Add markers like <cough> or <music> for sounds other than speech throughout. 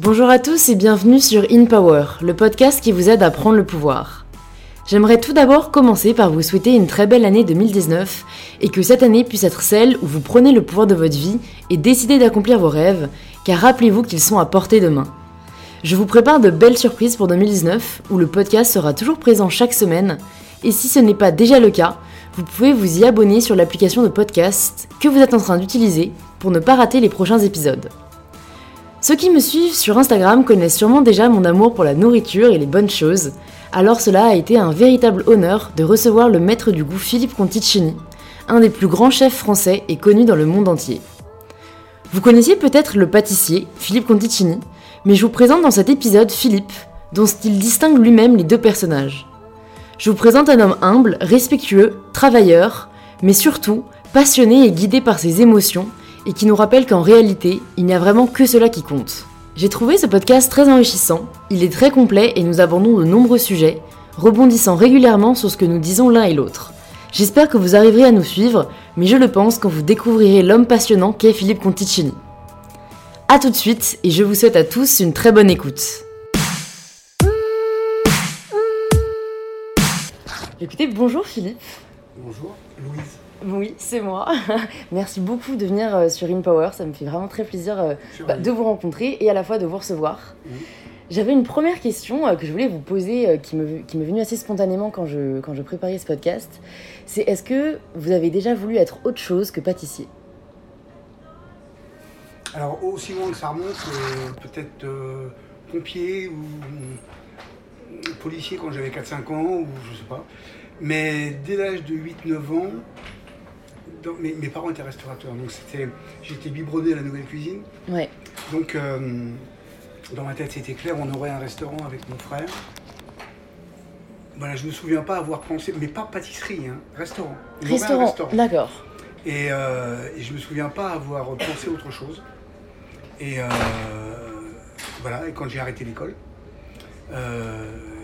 Bonjour à tous et bienvenue sur In Power, le podcast qui vous aide à prendre le pouvoir. J'aimerais tout d'abord commencer par vous souhaiter une très belle année 2019 et que cette année puisse être celle où vous prenez le pouvoir de votre vie et décidez d'accomplir vos rêves, car rappelez-vous qu'ils sont à portée de main. Je vous prépare de belles surprises pour 2019 où le podcast sera toujours présent chaque semaine et si ce n'est pas déjà le cas, vous pouvez vous y abonner sur l'application de podcast que vous êtes en train d'utiliser pour ne pas rater les prochains épisodes. Ceux qui me suivent sur Instagram connaissent sûrement déjà mon amour pour la nourriture et les bonnes choses, alors cela a été un véritable honneur de recevoir le maître du goût Philippe Conticini, un des plus grands chefs français et connu dans le monde entier. Vous connaissiez peut-être le pâtissier, Philippe Conticini, mais je vous présente dans cet épisode Philippe, dont style distingue lui-même les deux personnages. Je vous présente un homme humble, respectueux, travailleur, mais surtout passionné et guidé par ses émotions, et qui nous rappelle qu'en réalité, il n'y a vraiment que cela qui compte. J'ai trouvé ce podcast très enrichissant, il est très complet et nous abordons de nombreux sujets, rebondissant régulièrement sur ce que nous disons l'un et l'autre. J'espère que vous arriverez à nous suivre, mais je le pense quand vous découvrirez l'homme passionnant qu'est Philippe Conticini. A tout de suite et je vous souhaite à tous une très bonne écoute. Écoutez, bonjour Philippe. Bonjour, Louise. Oui, c'est moi. <laughs> Merci beaucoup de venir euh, sur InPower. Ça me fait vraiment très plaisir euh, bah, de vous rencontrer et à la fois de vous recevoir. J'avais une première question euh, que je voulais vous poser qui m'est qui venue assez spontanément quand je, quand je préparais ce podcast. C'est est-ce que vous avez déjà voulu être autre chose que pâtissier? Alors, aussi loin que ça remonte, peut-être pompier ou policier quand j'avais 4-5 ans, ou je sais pas. Mais dès l'âge de 8-9 ans, mes, parents étaient restaurateurs, donc c'était, j'étais biberonné à la nouvelle cuisine. Ouais. Donc euh, dans ma tête c'était clair, on aurait un restaurant avec mon frère. Voilà, je me souviens pas avoir pensé, mais pas pâtisserie, hein, restaurant. Restaurant, d'accord. Et, euh, et, je me souviens pas avoir pensé autre chose. Et euh, voilà, et quand j'ai arrêté l'école, il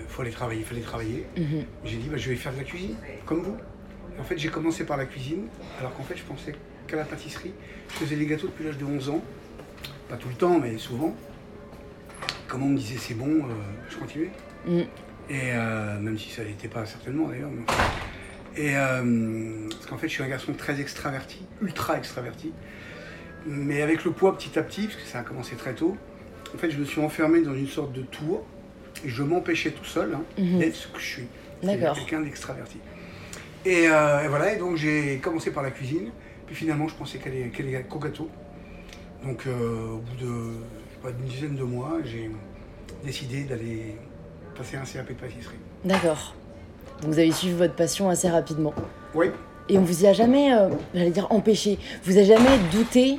fallait travailler, il fallait travailler. Mhm. J'ai dit, bah, je vais faire de la cuisine, comme vous. En fait, j'ai commencé par la cuisine, alors qu'en fait, je pensais qu'à la pâtisserie. Je faisais des gâteaux depuis l'âge de 11 ans. Pas tout le temps, mais souvent. Comme on me disait c'est bon, euh, je continuais. Mm. Et euh, même si ça n'était pas certainement d'ailleurs. Et euh, parce qu'en fait, je suis un garçon très extraverti, ultra extraverti. Mais avec le poids petit à petit, parce que ça a commencé très tôt, en fait, je me suis enfermé dans une sorte de tour et je m'empêchais tout seul hein, mm-hmm. d'être ce que je suis. D'accord. Quelqu'un d'extraverti. Euh, et, voilà, et donc j'ai commencé par la cuisine, puis finalement je pensais qu'elle est qu'au gâteau. Donc euh, au bout de d'une dizaine de mois, j'ai décidé d'aller passer un CAP de pâtisserie. D'accord. Donc vous avez suivi votre passion assez rapidement. Oui. Et on vous y a jamais, euh, j'allais dire empêché, vous avez jamais douté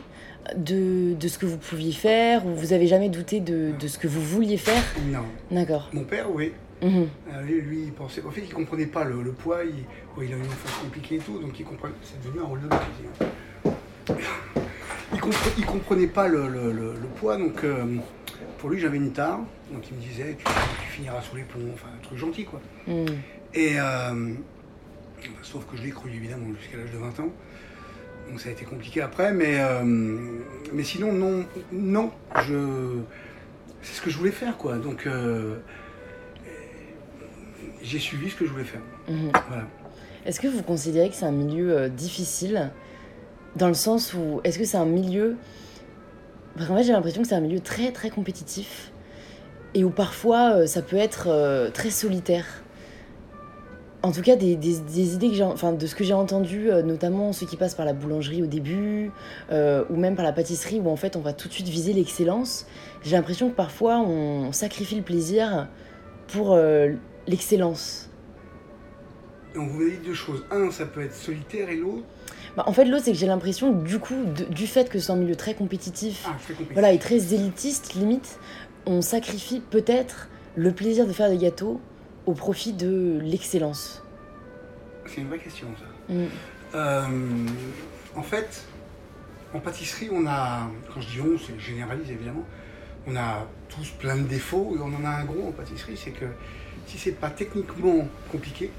de, de, ce que vous pouviez faire ou vous avez jamais douté de, de ce que vous vouliez faire? Non. D'accord. Mon père, oui. Mhm. Euh, lui, il pensait. En fait, il comprenait pas le, poids. Il, il a une enfance compliquée et tout, donc il comprenait. C'est devenu un rôle de. Il, il comprenait pas le, poids, donc euh, pour lui, j'avais une tare. Donc il me disait, tu, finiras sous les plombs, enfin un truc gentil quoi. Mhm. Et euh, sauf que je l'ai cru évidemment jusqu'à l'âge de 20 ans. Donc ça a été compliqué après, mais, mais sinon, non, non, je, c'est ce que je voulais faire quoi. Donc j'ai suivi ce que je voulais faire. Mhm. Est-ce que vous considérez que c'est un milieu euh, difficile? Dans le sens où est-ce que c'est un milieu parce qu'en fait j'ai l'impression que c'est un milieu très très compétitif et où parfois euh, ça peut être euh, très solitaire. En tout cas, des, idées que j'ai, enfin, de ce que j'ai entendu, notamment ceux qui passent par la boulangerie au début, ou même par la pâtisserie, où en fait on va tout de suite viser l'excellence. J'ai l'impression que parfois on sacrifie le plaisir pour l'excellence On vous dit deux choses. Un, ça peut être solitaire et l'autre? Bah, en fait, l'autre, c'est que j'ai l'impression, du coup, du fait que c'est un milieu très compétitif, ah, voilà, et très élitiste, limite, on sacrifie peut-être le plaisir de faire des gâteaux au profit de l'excellence. C'est une vraie question, ça. Mm. Euh, en fait, en pâtisserie, on a, quand je dis on, c'est généralise évidemment, on a tous plein de défauts, et on en a un gros en pâtisserie, c'est que si c'est pas techniquement compliqué,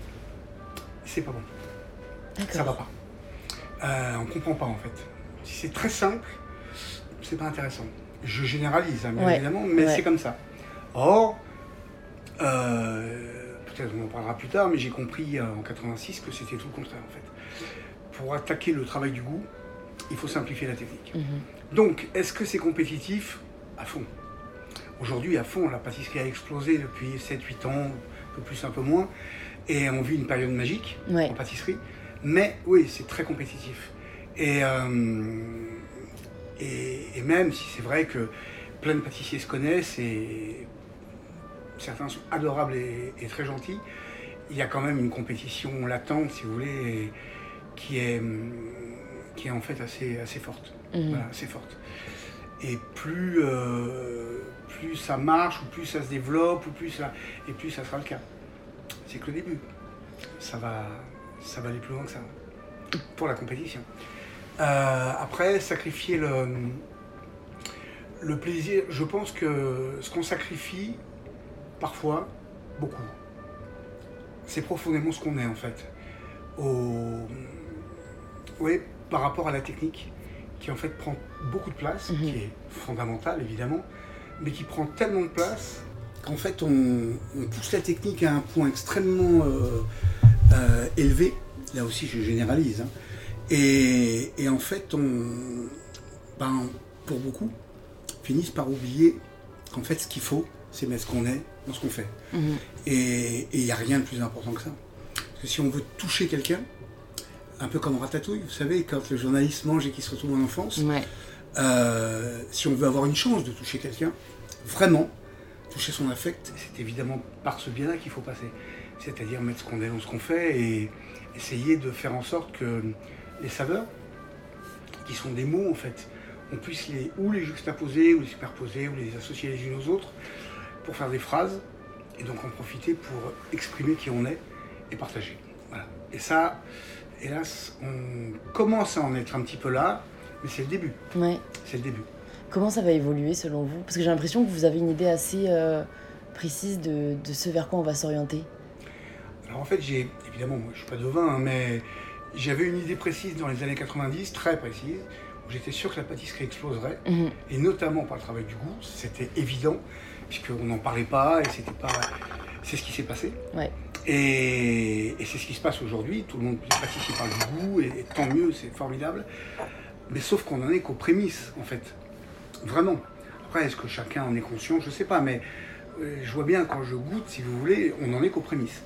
c'est pas bon. Ça va pas. Euh, on comprend pas en fait. Si c'est très simple, c'est pas intéressant. Je généralise, hein, bien Ouais, évidemment, mais ouais. c'est comme ça. Or, euh, peut-être on en parlera plus tard, mais j'ai compris euh, en 86 que c'était tout le contraire en fait. Pour attaquer le travail du goût, il faut simplifier la technique. Mhm. Donc, est-ce que c'est compétitif? À fond. Aujourd'hui, à fond, la pâtisserie a explosé depuis 7-8 ans, un peu plus, un peu moins, et on vit une période magique Ouais. en pâtisserie. Mais oui, c'est très compétitif. Et, euh, et, et même si c'est vrai que plein de pâtissiers se connaissent et certains sont adorables et, et très gentils, il y a quand même une compétition latente, si vous voulez, qui est, qui est en fait assez, assez forte. Mhm. Voilà, assez forte. Et plus, euh, plus ça marche, ou plus ça se développe, ou plus ça, et plus ça sera le cas. C'est que le début. Ça va, ça va aller plus loin que ça. Pour la compétition. Euh, après, sacrifier le, le plaisir, je pense que ce qu'on sacrifie, parfois, beaucoup, c'est profondément ce qu'on est en fait. Au, oui, par rapport à la technique, qui en fait prend beaucoup de place, Mhm. qui est fondamentale évidemment, mais qui prend tellement de place qu'en fait on, on pousse la technique à un point extrêmement euh, euh, élevé. Là aussi, je généralise. hein. Et, et en fait, on, ben, pour beaucoup, finissent par oublier qu'en fait, ce qu'il faut, c'est mettre ce qu'on est dans ce qu'on fait. Mhm. Et il n'y a rien de plus important que ça. Parce que si on veut toucher quelqu'un, un peu comme Ratatouille, vous savez, quand le journaliste mange et qu'il se retrouve en enfance, Ouais. Euh, si on veut avoir une chance de toucher quelqu'un, vraiment, toucher son affect, c'est évidemment par ce biais-là qu'il faut passer. C'est-à-dire mettre ce qu'on est dans ce qu'on fait et essayer de faire en sorte que les saveurs, qui sont des mots en fait, on puisse les, ou les juxtaposer, ou les superposer, ou les associer les unes aux autres pour faire des phrases et donc en profiter pour exprimer qui on est et partager. Et ça, hélas, on commence à en être un petit peu là, mais c'est le début. Ouais. C'est le début. Comment ça va évoluer selon vous? Parce que j'ai l'impression que vous avez une idée assez euh, précise de, de ce vers quoi on va s'orienter. Alors en fait, j'ai évidemment, moi, je suis pas devin, hein, mais j'avais une idée précise dans les années 90, très précise, où j'étais sûr que la pâtisserie exploserait, Mhm. et notamment par le travail du goût, c'était évident, puisqu'on n'en parlait pas, et c'était pas. C'est ce qui s'est passé. Ouais. Et, et c'est ce qui se passe aujourd'hui. Tout le monde, pâtissiers parlent du goût, et, et tant mieux, c'est formidable. Mais sauf qu'on en est qu'aux prémices, en fait. Vraiment. Après, est-ce que chacun en est conscient? Je sais pas, mais euh, je vois bien quand je goûte, si vous voulez, on n'en est qu'aux prémices.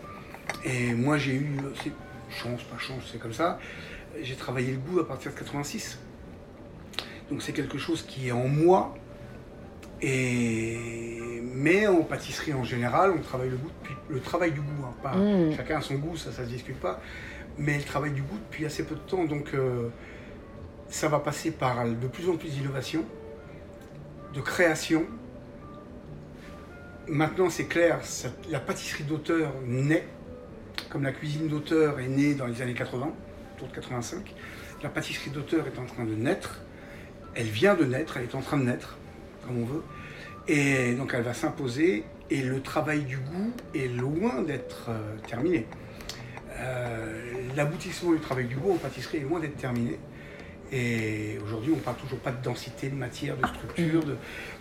Et moi, j'ai eu, c'est chance, pas chance, c'est comme ça. J'ai travaillé le goût à partir de 86. Donc c'est quelque chose qui est en moi. Et... Mais en pâtisserie en général, on travaille le goût depuis le travail du goût. hein, pas, Mm. Chacun a son goût, ça, ça se discute pas. Mais le travail du goût depuis assez peu de temps. Donc euh, ça va passer par de plus en plus d'innovation, de création. Maintenant, c'est clair, la pâtisserie d'auteur naît, comme la cuisine d'auteur est née dans les années 80, autour de 85. La pâtisserie d'auteur est en train de naître. Elle vient de naître, elle est en train de naître, comme on veut. Et donc elle va s'imposer. Et le travail du goût est loin d'être euh, terminé. Euh, L'aboutissement du travail du goût en pâtisserie est loin d'être terminé. Et aujourd'hui, on ne parle toujours pas de densité, de matière, de structure, de...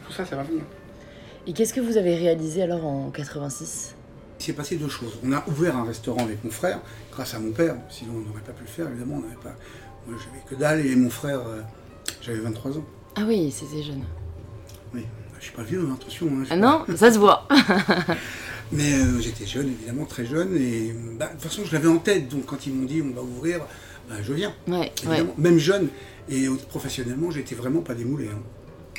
tout ça, ça va venir. Et qu'est-ce que vous avez réalisé alors en 86 Il s'est passé deux choses. On a ouvert un restaurant avec mon frère, grâce à mon père, sinon on n'aurait pas pu le faire, évidemment. On n'avait pas... Moi, j'avais que dalle, et mon frère, euh, j'avais 23 ans. Ah oui, c'était jeune. Oui, je suis pas vieux, hein, attention. hein, Ah pas- non, ça se voit. <laughs> Mais euh, j'étais jeune, évidemment, très jeune, et bah, de toute façon, je l'avais en tête. Donc quand ils m'ont dit on va ouvrir, bah, je viens. Ouais, ouais. Évidemment, même jeune, et professionnellement, j'étais vraiment pas démoulé. hein.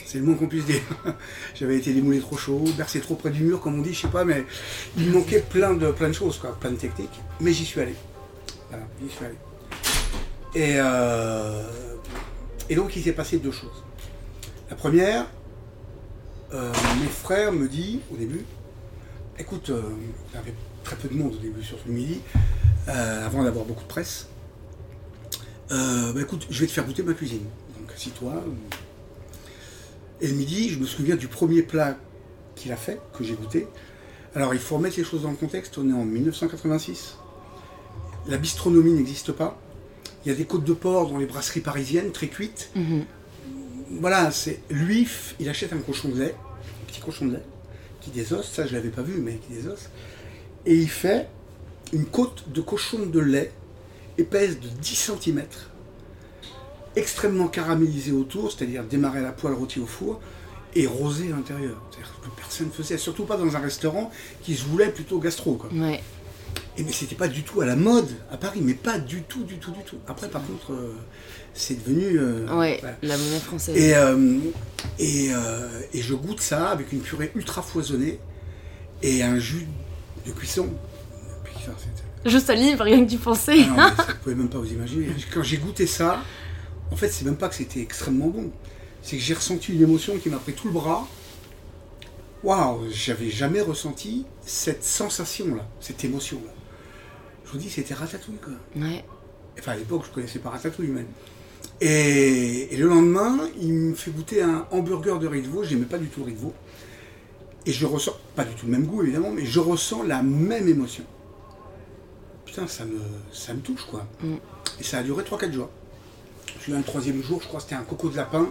C'est le moins qu'on puisse dire. <laughs> J'avais été démoulé trop chaud, bercé trop près du mur, comme on dit, je sais pas, mais il me manquait plein de, plein de choses, quoi, plein de techniques. Mais j'y suis allé. Voilà, j'y suis allé. Et, euh, et donc, il s'est passé deux choses. La première, euh, mon frère me dit au début, écoute, euh, il y avait très peu de monde au début, surtout le midi, avant d'avoir beaucoup de presse. Euh, bah écoute, je vais te faire goûter ma cuisine. Donc assis-toi. Et le midi, je me souviens du premier plat qu'il a fait, que j'ai goûté. Alors il faut remettre les choses dans le contexte, on est en 1986. La bistronomie n'existe pas. Il y a des côtes de porc dans les brasseries parisiennes, très cuites. Mhm. voilà, c'est lui, il achète un cochon de lait, un petit cochon de lait, qui désosse, ça je l'avais pas vu, mais qui désosse, et il fait une côte de cochon de lait épaisse de 10 cm, extrêmement caramélisée autour, c'est-à-dire démarrer à la poêle, rôti au four, et rosé à l'intérieur. C'est-à-dire que personne ne faisait, surtout pas dans un restaurant qui se voulait plutôt gastro. Quoi. Ouais. Et mais c'était pas du tout à la mode à Paris, mais pas du tout, du tout, du tout. Après, par contre, euh, c'est devenu. euh, Ouais, voilà. la monnaie française. Et, euh, et, et je goûte ça avec une purée ultra foisonnée et un jus de cuisson. C'était- Je salive, rien que tu pensais. Ah non, ça, vous pouvez même pas vous imaginer. Quand j'ai goûté ça, en fait, c'est même pas que c'était extrêmement bon. C'est que j'ai ressenti une émotion qui m'a pris tout le bras. Waouh, j'avais jamais ressenti cette sensation-là, cette émotion-là. Je vous dis, c'était ratatouille, quoi. Ouais. Enfin, à l'époque, je connaissais pas ratatouille, même. Et, et le lendemain, il me fait goûter un hamburger de riz de veau. J'aimais pas du tout le riz de veau. Et je ressens, pas du tout le même goût, évidemment, mais je ressens la même émotion. Putain, ça me, ça me touche, quoi. Mm. Et ça a duré 3-4 jours. Je suis le troisième jour, je crois que c'était un coco de lapin.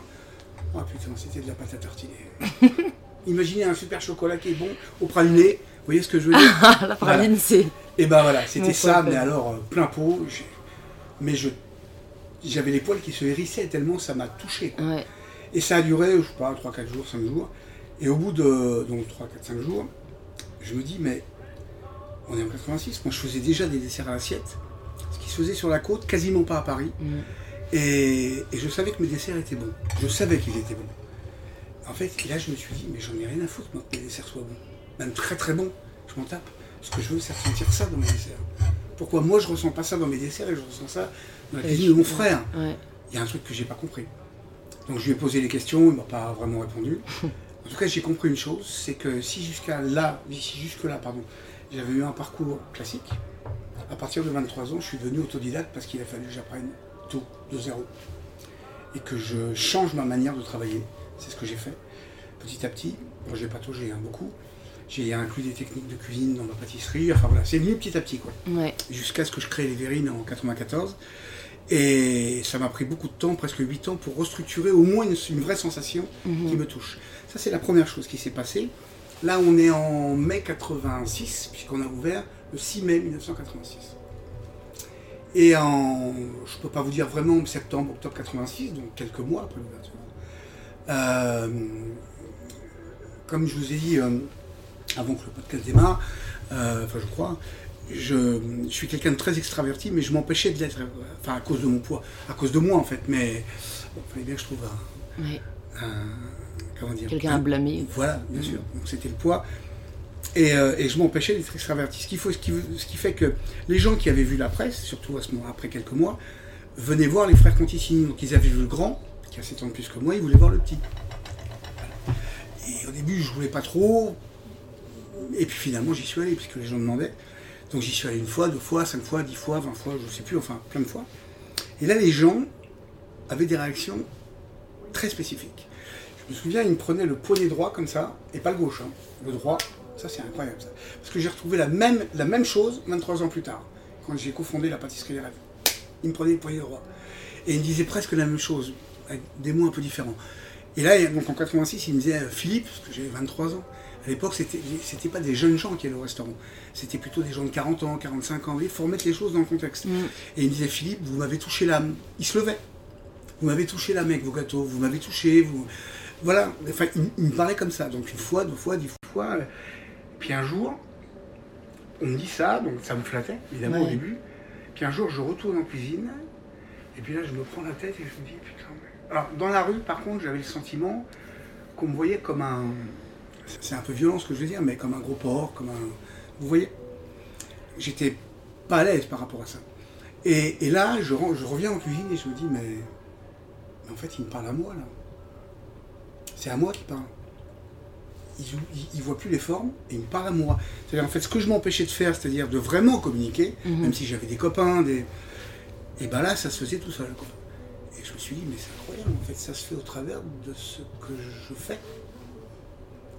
Oh putain, c'était de la pâte à tartiner. <laughs> Imaginez un super chocolat qui est bon au praliné. Vous voyez ce que je veux dire <laughs> Ah, la praline, c'est. et ben voilà, c'était ça, mais alors euh, plein pot. Mais je, j'avais les poils qui se hérissaient tellement ça m'a touché. quoi. Ouais. Et ça a duré, je sais pas, 3-4 jours, 5 jours. Et au bout de donc 3, 4, 5 jours, je me dis, mais on est en 86, moi je faisais déjà des desserts à l'assiette, ce qui se faisait sur la côte, quasiment pas à Paris. Mm. Et, et je savais que mes desserts étaient bons. Je savais qu'ils étaient bons. En fait, là, je me suis dit, mais j'en ai rien à foutre, moi, que mes desserts soient bons. Même très très bons. Je m'en tape. Ce que je veux, c'est ressentir ça dans mes desserts. Pourquoi moi, je ressens pas ça dans mes desserts et je ressens ça dans la cuisine de mon frère Ouais. Il y a un truc que j'ai pas compris. Donc, je lui ai posé des questions, il m'a pas vraiment répondu. <laughs> En tout cas, j'ai compris une chose, c'est que si jusqu'à là, si jusque-là, pardon, j'avais eu un parcours classique, à partir de 23 ans, je suis devenu autodidacte parce qu'il a fallu que j'apprenne tout de zéro. Et que je change ma manière de travailler. C'est ce que j'ai fait. Petit à petit, bon, j'ai pataugé hein, beaucoup. J'ai inclus des techniques de cuisine dans ma pâtisserie. Enfin voilà, c'est venu petit à petit quoi. Ouais. Jusqu'à ce que je crée les verrines en 94. Et ça m'a pris beaucoup de temps, presque 8 ans, pour restructurer au moins une, une vraie sensation qui me touche. Ça, c'est la première chose qui s'est passée. Là, on est en mai 86, puisqu'on a ouvert le 6 mai 1986. Et en, je ne peux pas vous dire vraiment septembre, octobre 86, donc quelques mois après l'ouverture. Euh, comme je vous ai dit euh, avant que le podcast démarre, euh, enfin je crois, je, je suis quelqu'un de très extraverti, mais je m'empêchais de l'être, enfin à cause de mon poids, à cause de moi en fait, mais bon, il fallait bien que je trouve un- comment dire, Quelqu'un à blâmer. voilà, bien sûr. Donc c'était le poids. Et, euh, et je m'empêchais d'être extraverti. Ce qui, faut, ce, qui, ce qui fait que les gens qui avaient vu la presse, surtout à ce moment, après quelques mois, venaient voir les frères Conticini. Donc ils avaient vu le grand, qui a 7 ans de plus que moi, ils voulaient voir le petit. Voilà. Et au début, je voulais pas trop. Et puis finalement, j'y suis allé, puisque les gens demandaient. Donc j'y suis allé une fois, deux fois, cinq fois, dix fois, vingt fois, je sais plus, enfin plein de fois. Et là, les gens avaient des réactions très spécifiques. Je me souviens, il me prenait le poignet droit comme ça, et pas le gauche, hein. le droit. Ça, c'est incroyable, ça. Parce que j'ai retrouvé la même, la même chose 23 ans plus tard, quand j'ai cofondé la pâtisserie des rêves. Il me prenait le poignet droit. Et il me disait presque la même chose, avec des mots un peu différents. Et là, donc en 86, il me disait euh, Philippe, parce que j'avais 23 ans. À l'époque, c'était c'était pas des jeunes gens qui allaient au restaurant. C'était plutôt des gens de 40 ans, 45 ans. Il faut remettre les choses dans le contexte. Mm. Et il me disait Philippe, vous m'avez touché l'âme. Il se levait. Vous m'avez touché l'âme avec vos gâteaux. Vous m'avez touché. Vous... Voilà. Enfin, il, il me parlait comme ça. Donc une fois, deux fois, dix fois. Puis un jour, on me dit ça, donc ça me flattait, évidemment, au début. Puis un jour, je retourne en cuisine. Et puis là, je me prends la tête et je me dis, putain. mais- Alors, dans la rue, par contre, j'avais le sentiment qu'on me voyait comme un. C'est un peu violent ce que je veux dire, mais comme un gros porc, comme un. Vous voyez J'étais pas à l'aise par rapport à ça. Et, et là, je, reviens en cuisine et je me dis, mais, mais en fait, il me parle à moi, là. C'est à moi qui parle. Il, il voit plus les formes et il me parle à moi. C'est-à-dire, en fait, ce que je m'empêchais de faire, c'est-à-dire de vraiment communiquer, Mhm. même si j'avais des copains, des... et ben là, ça se faisait tout seul. quoi. Et je me suis dit, mais c'est incroyable, en fait, ça se fait au travers de ce que je fais.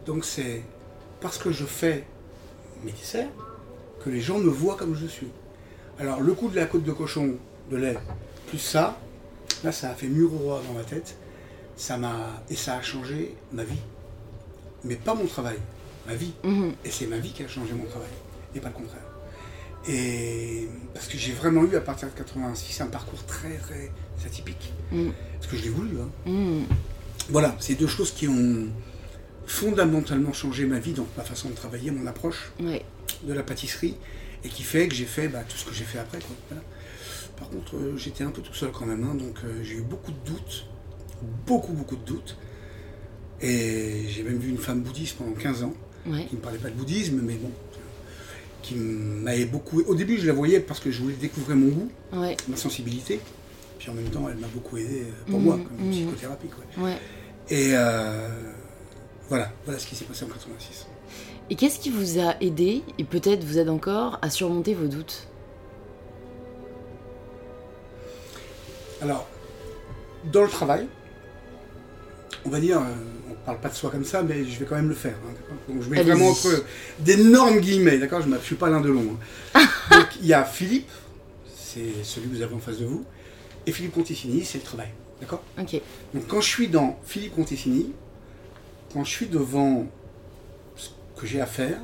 Donc c'est parce que je fais mes desserts que les gens me voient comme je suis. Alors le coup de la côte de cochon de lait, plus ça, là ça a fait mur au roi dans ma tête. Ça m'a et ça a changé ma vie. Mais pas mon travail, ma vie. Mhm. Et c'est ma vie qui a changé mon travail, et pas le contraire. Et parce que j'ai vraiment eu à partir de 86 un parcours très très atypique. Mhm. Parce que je l'ai voulu. hein. Mhm. Voilà, c'est deux choses qui ont fondamentalement changé ma vie, donc ma façon de travailler, mon approche de la pâtisserie, et qui fait que j'ai fait bah, tout ce que j'ai fait après. quoi. Voilà. Par contre, euh, j'étais un peu tout seul quand même, hein, donc euh, j'ai eu beaucoup de doutes, beaucoup beaucoup de doutes. Et j'ai même vu une femme bouddhiste pendant 15 ans, Ouais. qui ne parlait pas de bouddhisme, mais bon, qui m'avait beaucoup... Au début, je la voyais parce que je voulais découvrir mon goût, Ouais. ma sensibilité, puis en même temps, elle m'a beaucoup aidé euh, pour Mhm, moi, comme mhm. psychothérapie. Quoi. Ouais. Et euh, voilà, voilà ce qui s'est passé en 86. Et qu'est-ce qui vous a aidé, et peut-être vous aide encore, à surmonter vos doutes? Alors, dans le travail, on va dire, euh, on parle pas de soi comme ça, mais je vais quand même le faire. hein, Donc je mets Allez-y. vraiment entre d'énormes guillemets, d'accord? Je ne suis pas l'un de long. hein. <laughs> Donc il y a Philippe, c'est celui que vous avez en face de vous, et Philippe Conticini, c'est le travail, d'accord? Ok. Donc quand je suis dans Philippe Conticini, quand je suis devant ce que j'ai à faire,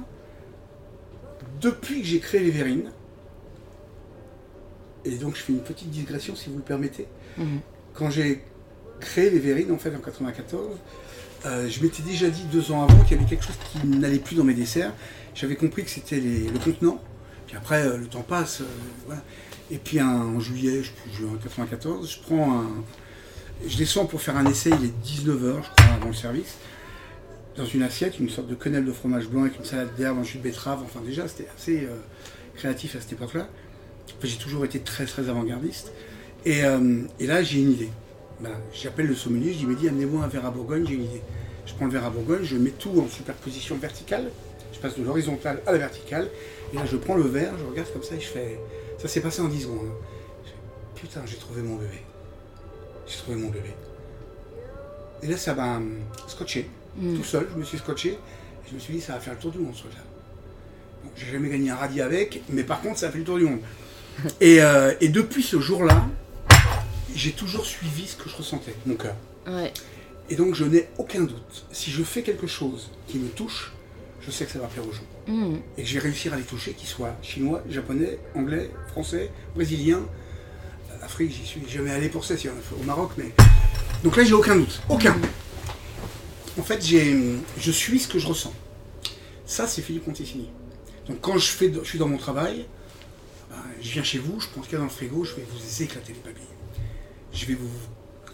depuis que j'ai créé les Vérines, et donc je fais une petite digression si vous le permettez, Mhm. quand j'ai créé les Vérines en fait en 94, euh, je m'étais déjà dit deux ans avant qu'il y avait quelque chose qui n'allait plus dans mes desserts. J'avais compris que c'était le contenant. Puis après, euh, le temps passe. euh. Et puis en juillet, je juin 94, je prends un. Je descends pour faire un essai, il est 19h, je crois, avant le service. Dans une assiette, une sorte de quenelle de fromage blanc avec une salade d'herbe, un jus de betterave. Enfin, déjà, c'était assez créatif à cette époque-là. Enfin, j'ai toujours été très, très avant-gardiste. Et là, j'ai une idée. Voilà. J'appelle le sommelier, je dis, Mehdi, amenez-moi un verre à Bourgogne, j'ai une idée. Je prends le verre à Bourgogne, je mets tout en superposition verticale. Je passe de l'horizontale à la verticale. Et là, je prends le verre, je regarde comme ça et je fais. Ça s'est passé en 10 secondes. hein. Je fais, Putain, j'ai trouvé mon bébé. J'ai trouvé mon bébé. Et là, ça m'a hum, scotché. Mm. Tout seul, je me suis scotché. Et je me suis dit, ça va faire le tour du monde, ce truc-là. Bon, j'ai jamais gagné un radis avec, mais par contre, ça a fait le tour du monde. <laughs> Et, euh, et depuis ce jour-là, j'ai toujours suivi ce que je ressentais, mon cœur. Ouais. Et donc, je n'ai aucun doute. Si je fais quelque chose qui me touche, je sais que ça va plaire aux gens. Mm. Et que je vais réussir à les toucher, qu'ils soient chinois, japonais, anglais, français, brésiliens. Afrique, j'y suis jamais allé pour ça, si, au Maroc, mais. Donc là, j'ai aucun doute. Aucun. En fait, je suis ce que je ressens. Ça, c'est Philippe Conticini. Donc quand je, fais, je suis dans mon travail, ben, je viens chez vous, je prends ce qu'il y a dans le frigo, je vais vous éclater les papilles. Je vais vous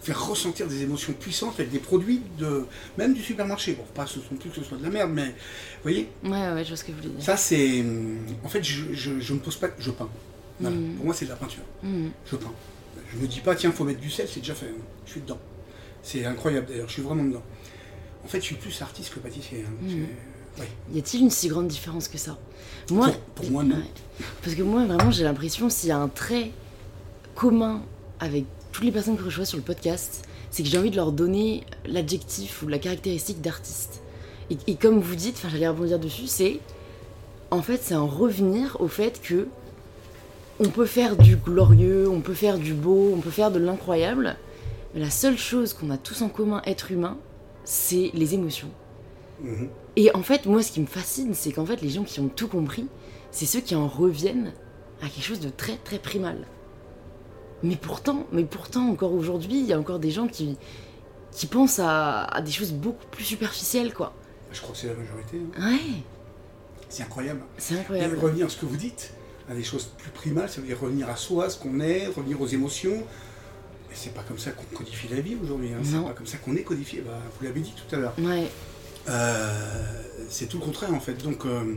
faire ressentir des émotions puissantes avec des produits de même du supermarché. Bon, pas ce sont plus que ce soit de la merde, mais vous voyez, Ouais, ouais, je vois ce que vous voulez dire. ça c'est. En fait, je, je, je me pose pas. Je peins. Voilà. Mm. Pour moi, c'est de la peinture. Mm. Je peins. Je me dis pas, tiens, faut mettre du sel, c'est déjà fait. Je suis dedans. C'est incroyable d'ailleurs, je suis vraiment dedans. En fait, je suis plus artiste que pâtissier. hein. Mm. Ouais. Y a-t-il une si grande différence que ça? Moi, Pour- pour moi, non. Ouais. Parce que moi, vraiment, j'ai l'impression s'il y a un trait commun avec toutes les personnes que je vois sur le podcast, c'est que j'ai envie de leur donner l'adjectif ou la caractéristique d'artiste. Et, et comme vous dites, enfin, j'allais rebondir dessus, c'est en fait, c'est un revenir au fait que on peut faire du glorieux, on peut faire du beau, on peut faire de l'incroyable, mais la seule chose qu'on a tous en commun, être humain, c'est les émotions. Mhm. Et en fait, moi, ce qui me fascine, c'est qu'en fait, les gens qui ont tout compris, c'est ceux qui en reviennent à quelque chose de très, très primal. Mais pourtant, mais pourtant, encore aujourd'hui, il y a encore des gens qui, qui pensent à, à des choses beaucoup plus superficielles, quoi. Je crois que c'est la majorité. hein. Ouais, C'est incroyable. c'est Et incroyable. revenir à ce que vous dites, à des choses plus primales, ça veut dire revenir à soi, ce qu'on est, revenir aux émotions. Et c'est pas comme ça qu'on codifie la vie aujourd'hui. Hein. C'est pas comme ça qu'on est codifié. Bah, vous l'avez dit tout à l'heure. Ouais, Euh, c'est tout le contraire en fait. Donc, euh,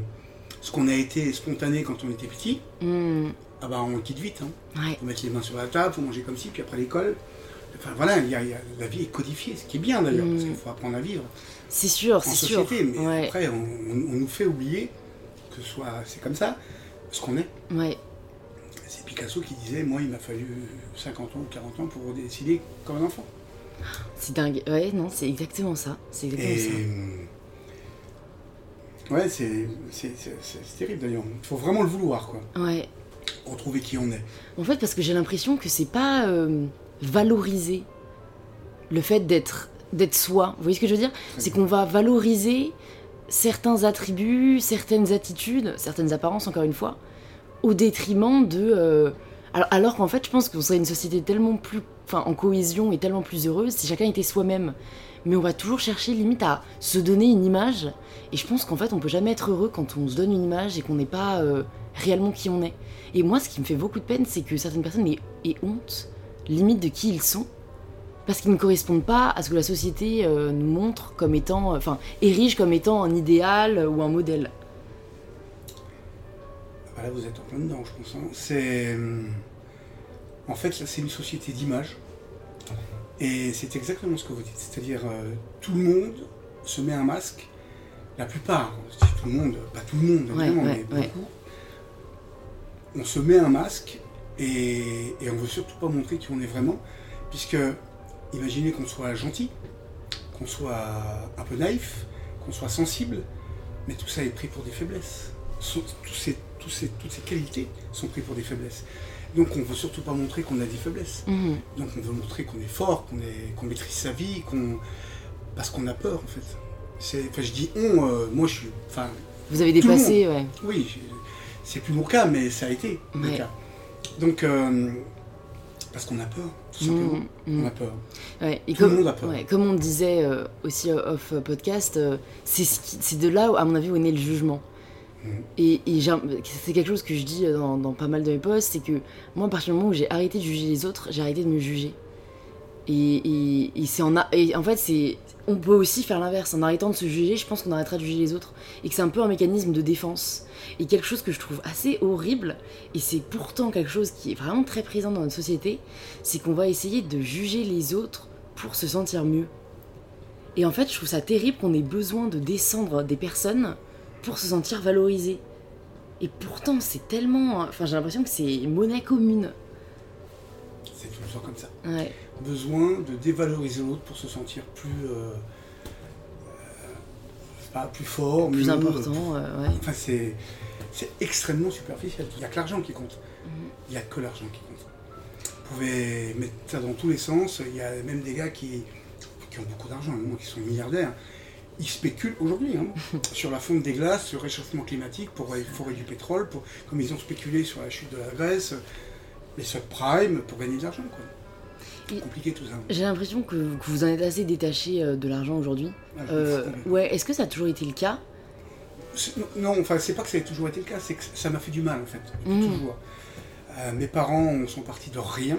ce qu'on a été spontané quand on était petit, Hmm, ah bah, on quitte vite. Hein. ouais, Faut mettre les mains sur la table, faut manger comme ci, puis après l'école. Enfin voilà, il y a- il y a- la vie est codifiée, ce qui est bien d'ailleurs, Mm. parce qu'il faut apprendre à vivre c'est sûr, en c'est sûr. société. Mais Ouais, après, on, on- on nous fait oublier que ce soit c'est comme ça, ce qu'on est. ouais, C'est Picasso qui disait Moi, il m'a fallu 50 ans ou 40 ans pour décider comme un enfant. c'est dingue. Ouais, non, c'est exactement ça. C'est exactement Et. ça. euh, Ouais, c'est terrible d'ailleurs. Il faut vraiment le vouloir, quoi. Ouais. Retrouver qui on est. En fait, parce que j'ai l'impression que c'est pas euh, valoriser le fait d'être d'être soi. Vous voyez ce que je veux dire? C'est qu'on va valoriser certains attributs, certaines attitudes, certaines apparences, encore une fois, au détriment de. euh, Alors, alors qu'en fait, je pense qu'on serait une société tellement plus. Enfin, en cohésion et tellement plus heureuse si chacun était soi-même. Mais on va toujours chercher limite à se donner une image. Et je pense qu'en fait, on peut jamais être heureux quand on se donne une image et qu'on n'est pas euh, réellement qui on est. Et moi, ce qui me fait beaucoup de peine, c'est que certaines personnes aient, aient honte, limite, de qui ils sont. Parce qu'ils ne correspondent pas à ce que la société euh, nous montre comme étant. euh, Enfin, érige comme étant un idéal euh, ou un modèle. Voilà, vous êtes en plein dedans, je pense. hein. C'est. hum, En fait, là, c'est une société d'image. Et c'est exactement ce que vous dites. C'est-à-dire, euh, tout le monde se met un masque. La plupart, tout le monde, pas tout le monde, Ouais, évidemment, ouais, mais ouais. On se met un masque et, et on veut surtout pas montrer qui on est vraiment. Puisque, imaginez qu'on soit gentil, qu'on soit un peu naïf, qu'on soit sensible, mais tout ça est pris pour des faiblesses. Tous ces- tous ces- toutes ces qualités sont prises pour des faiblesses. Donc on veut surtout pas montrer qu'on a des faiblesses. Mhm. Donc on veut montrer qu'on est fort, qu'on maîtrise sa vie, qu'on parce qu'on a peur en fait. Enfin je dis on, euh, moi je suis, enfin Vous avez dépassé, ouais. oui, c'est plus mon cas, mais ça a été le Ouais. cas. Donc euh, parce qu'on a peur, tout simplement. Mhm, mhm. On a peur. Ouais, et Tout le comme, monde a peur. ouais, comme on disait euh, aussi euh, off podcast, euh, c'est ce de là, où, à mon avis, où est né le jugement. Mhm. Et, c'est quelque chose que je dis dans, dans pas mal de mes posts, c'est que moi, à partir du moment où j'ai arrêté de juger les autres, j'ai arrêté de me juger. Et, et, et c'est en, a- et en fait, c'est on peut aussi faire l'inverse. En arrêtant de se juger, je pense qu'on arrêtera de juger les autres. Et que c'est un peu un mécanisme de défense. Et quelque chose que je trouve assez horrible, et c'est pourtant quelque chose qui est vraiment très présent dans notre société, c'est qu'on va essayer de juger les autres pour se sentir mieux. Et en fait, je trouve ça terrible qu'on ait besoin de descendre des personnes pour se sentir valorisé. Et pourtant, c'est tellement. Enfin, j'ai l'impression que c'est monnaie commune. C'est temps comme ça. Ouais. Besoin de dévaloriser l'autre pour se sentir plus, euh, euh, pas plus fort, Plus mieux, important, euh, ouais. Enfin, c'est, c'est extrêmement superficiel. Il n'y a que l'argent qui compte. Mhm. Il n'y a que l'argent qui compte. Vous pouvez mettre ça dans tous les sens. Il y a même des gars qui, qui ont beaucoup d'argent, moment, qui sont milliardaires. Ils spéculent aujourd'hui hein, <laughs> sur la fonte des glaces, sur le réchauffement climatique, pour forer du pétrole, pour, comme ils ont spéculé sur la chute de la Grèce, les subprimes, pour gagner de l'argent. quoi. C'est compliqué tout ça. J'ai l'impression que, que vous en êtes assez détaché euh, de l'argent aujourd'hui. Ah, Euh, ouais, est-ce que ça a toujours été le cas? Non, enfin, c'est pas que ça ait toujours été le cas, c'est que ça m'a fait du mal en fait, Mhm. toujours. Euh, mes parents sont partis de rien.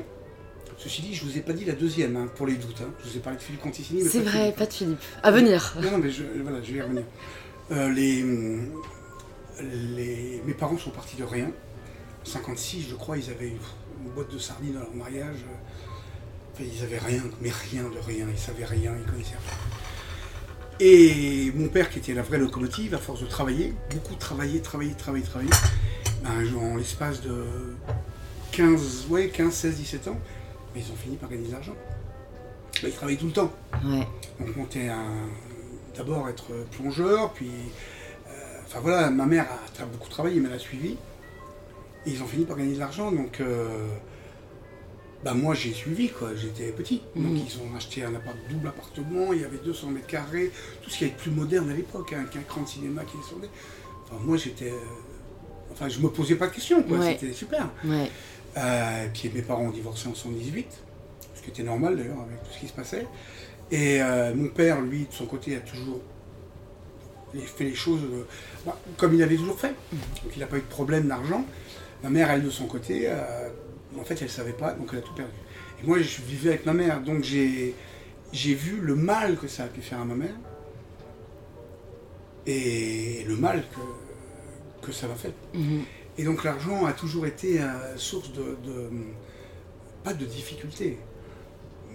Ceci dit, je vous ai pas dit la deuxième, hein, pour les doutes. hein. Je vous ai parlé de Philippe Conticini. C'est vrai, Philippe, pas de Philippe. À venir. Non, non, mais je, voilà, je vais y revenir. Euh, les, les, mes parents sont partis de rien. En 56, je crois, ils avaient une, une boîte de sardines dans leur mariage. Ils avaient rien, mais rien de rien. Ils savaient rien, ils connaissaient rien. Et mon père, qui était la vraie locomotive, à force de travailler, beaucoup travailler, travailler, travailler, travailler, ben, en l'espace de 15, ouais, 15, 16, 17 ans, mais ils ont fini par gagner de l'argent. Ben, ils travaillaient tout le temps. Ouais. Donc monter un d'abord être plongeur, puis euh, enfin voilà, ma mère a beaucoup travaillé, mais elle a suivi. Et ils ont fini par gagner de l'argent, donc euh, bah moi j'ai suivi quoi, j'étais petit. Donc Mhm. ils ont acheté un appart, double appartement, il y avait 200 mètres carrés, tout ce qui est plus moderne à l'époque, hein, qu'un cran de cinéma qui descendait. Enfin moi j'étais, euh, enfin je me posais pas de questions quoi, Ouais. c'était super. Ouais. Euh, puis mes parents ont divorcé en 118, ce qui était normal d'ailleurs avec tout ce qui se passait. Et euh, mon père, lui, de son côté, a toujours fait les choses bah, comme il avait toujours fait. Donc il n'a pas eu de problème d'argent. Ma mère, elle, de son côté, en fait, elle ne savait pas, donc elle a tout perdu. Et moi, je vivais avec ma mère, donc j'ai j'ai vu le mal que ça a pu faire à ma mère et le mal que, que ça m'a fait. Mhm. Et donc l'argent a toujours été euh, source de, de- pas de difficulté,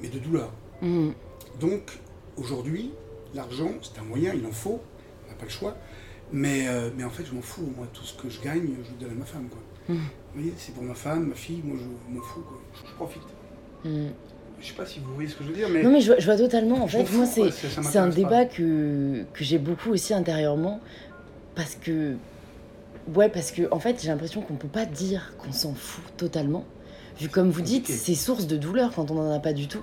mais de douleur. Mhm. Donc aujourd'hui, l'argent, c'est un moyen, il en faut, on n'a pas le choix. Mais, euh, mais en fait, je m'en fous. Moi, tout ce que je gagne, je le donne à ma femme. Quoi. Mhm. Voyez, c'est pour ma femme, ma fille, moi, je m'en fous. Quoi. Je, je profite. Mhm. Je sais pas si vous voyez ce que je veux dire, mais, Non mais je vois, je vois totalement. En je fait, moi c'est c'est un pas. débat que, que j'ai beaucoup aussi intérieurement parce que ouais parce que en fait j'ai l'impression qu'on peut pas dire qu'on s'en fout totalement vu comme vous dites c'est source de douleur quand on en a pas du tout.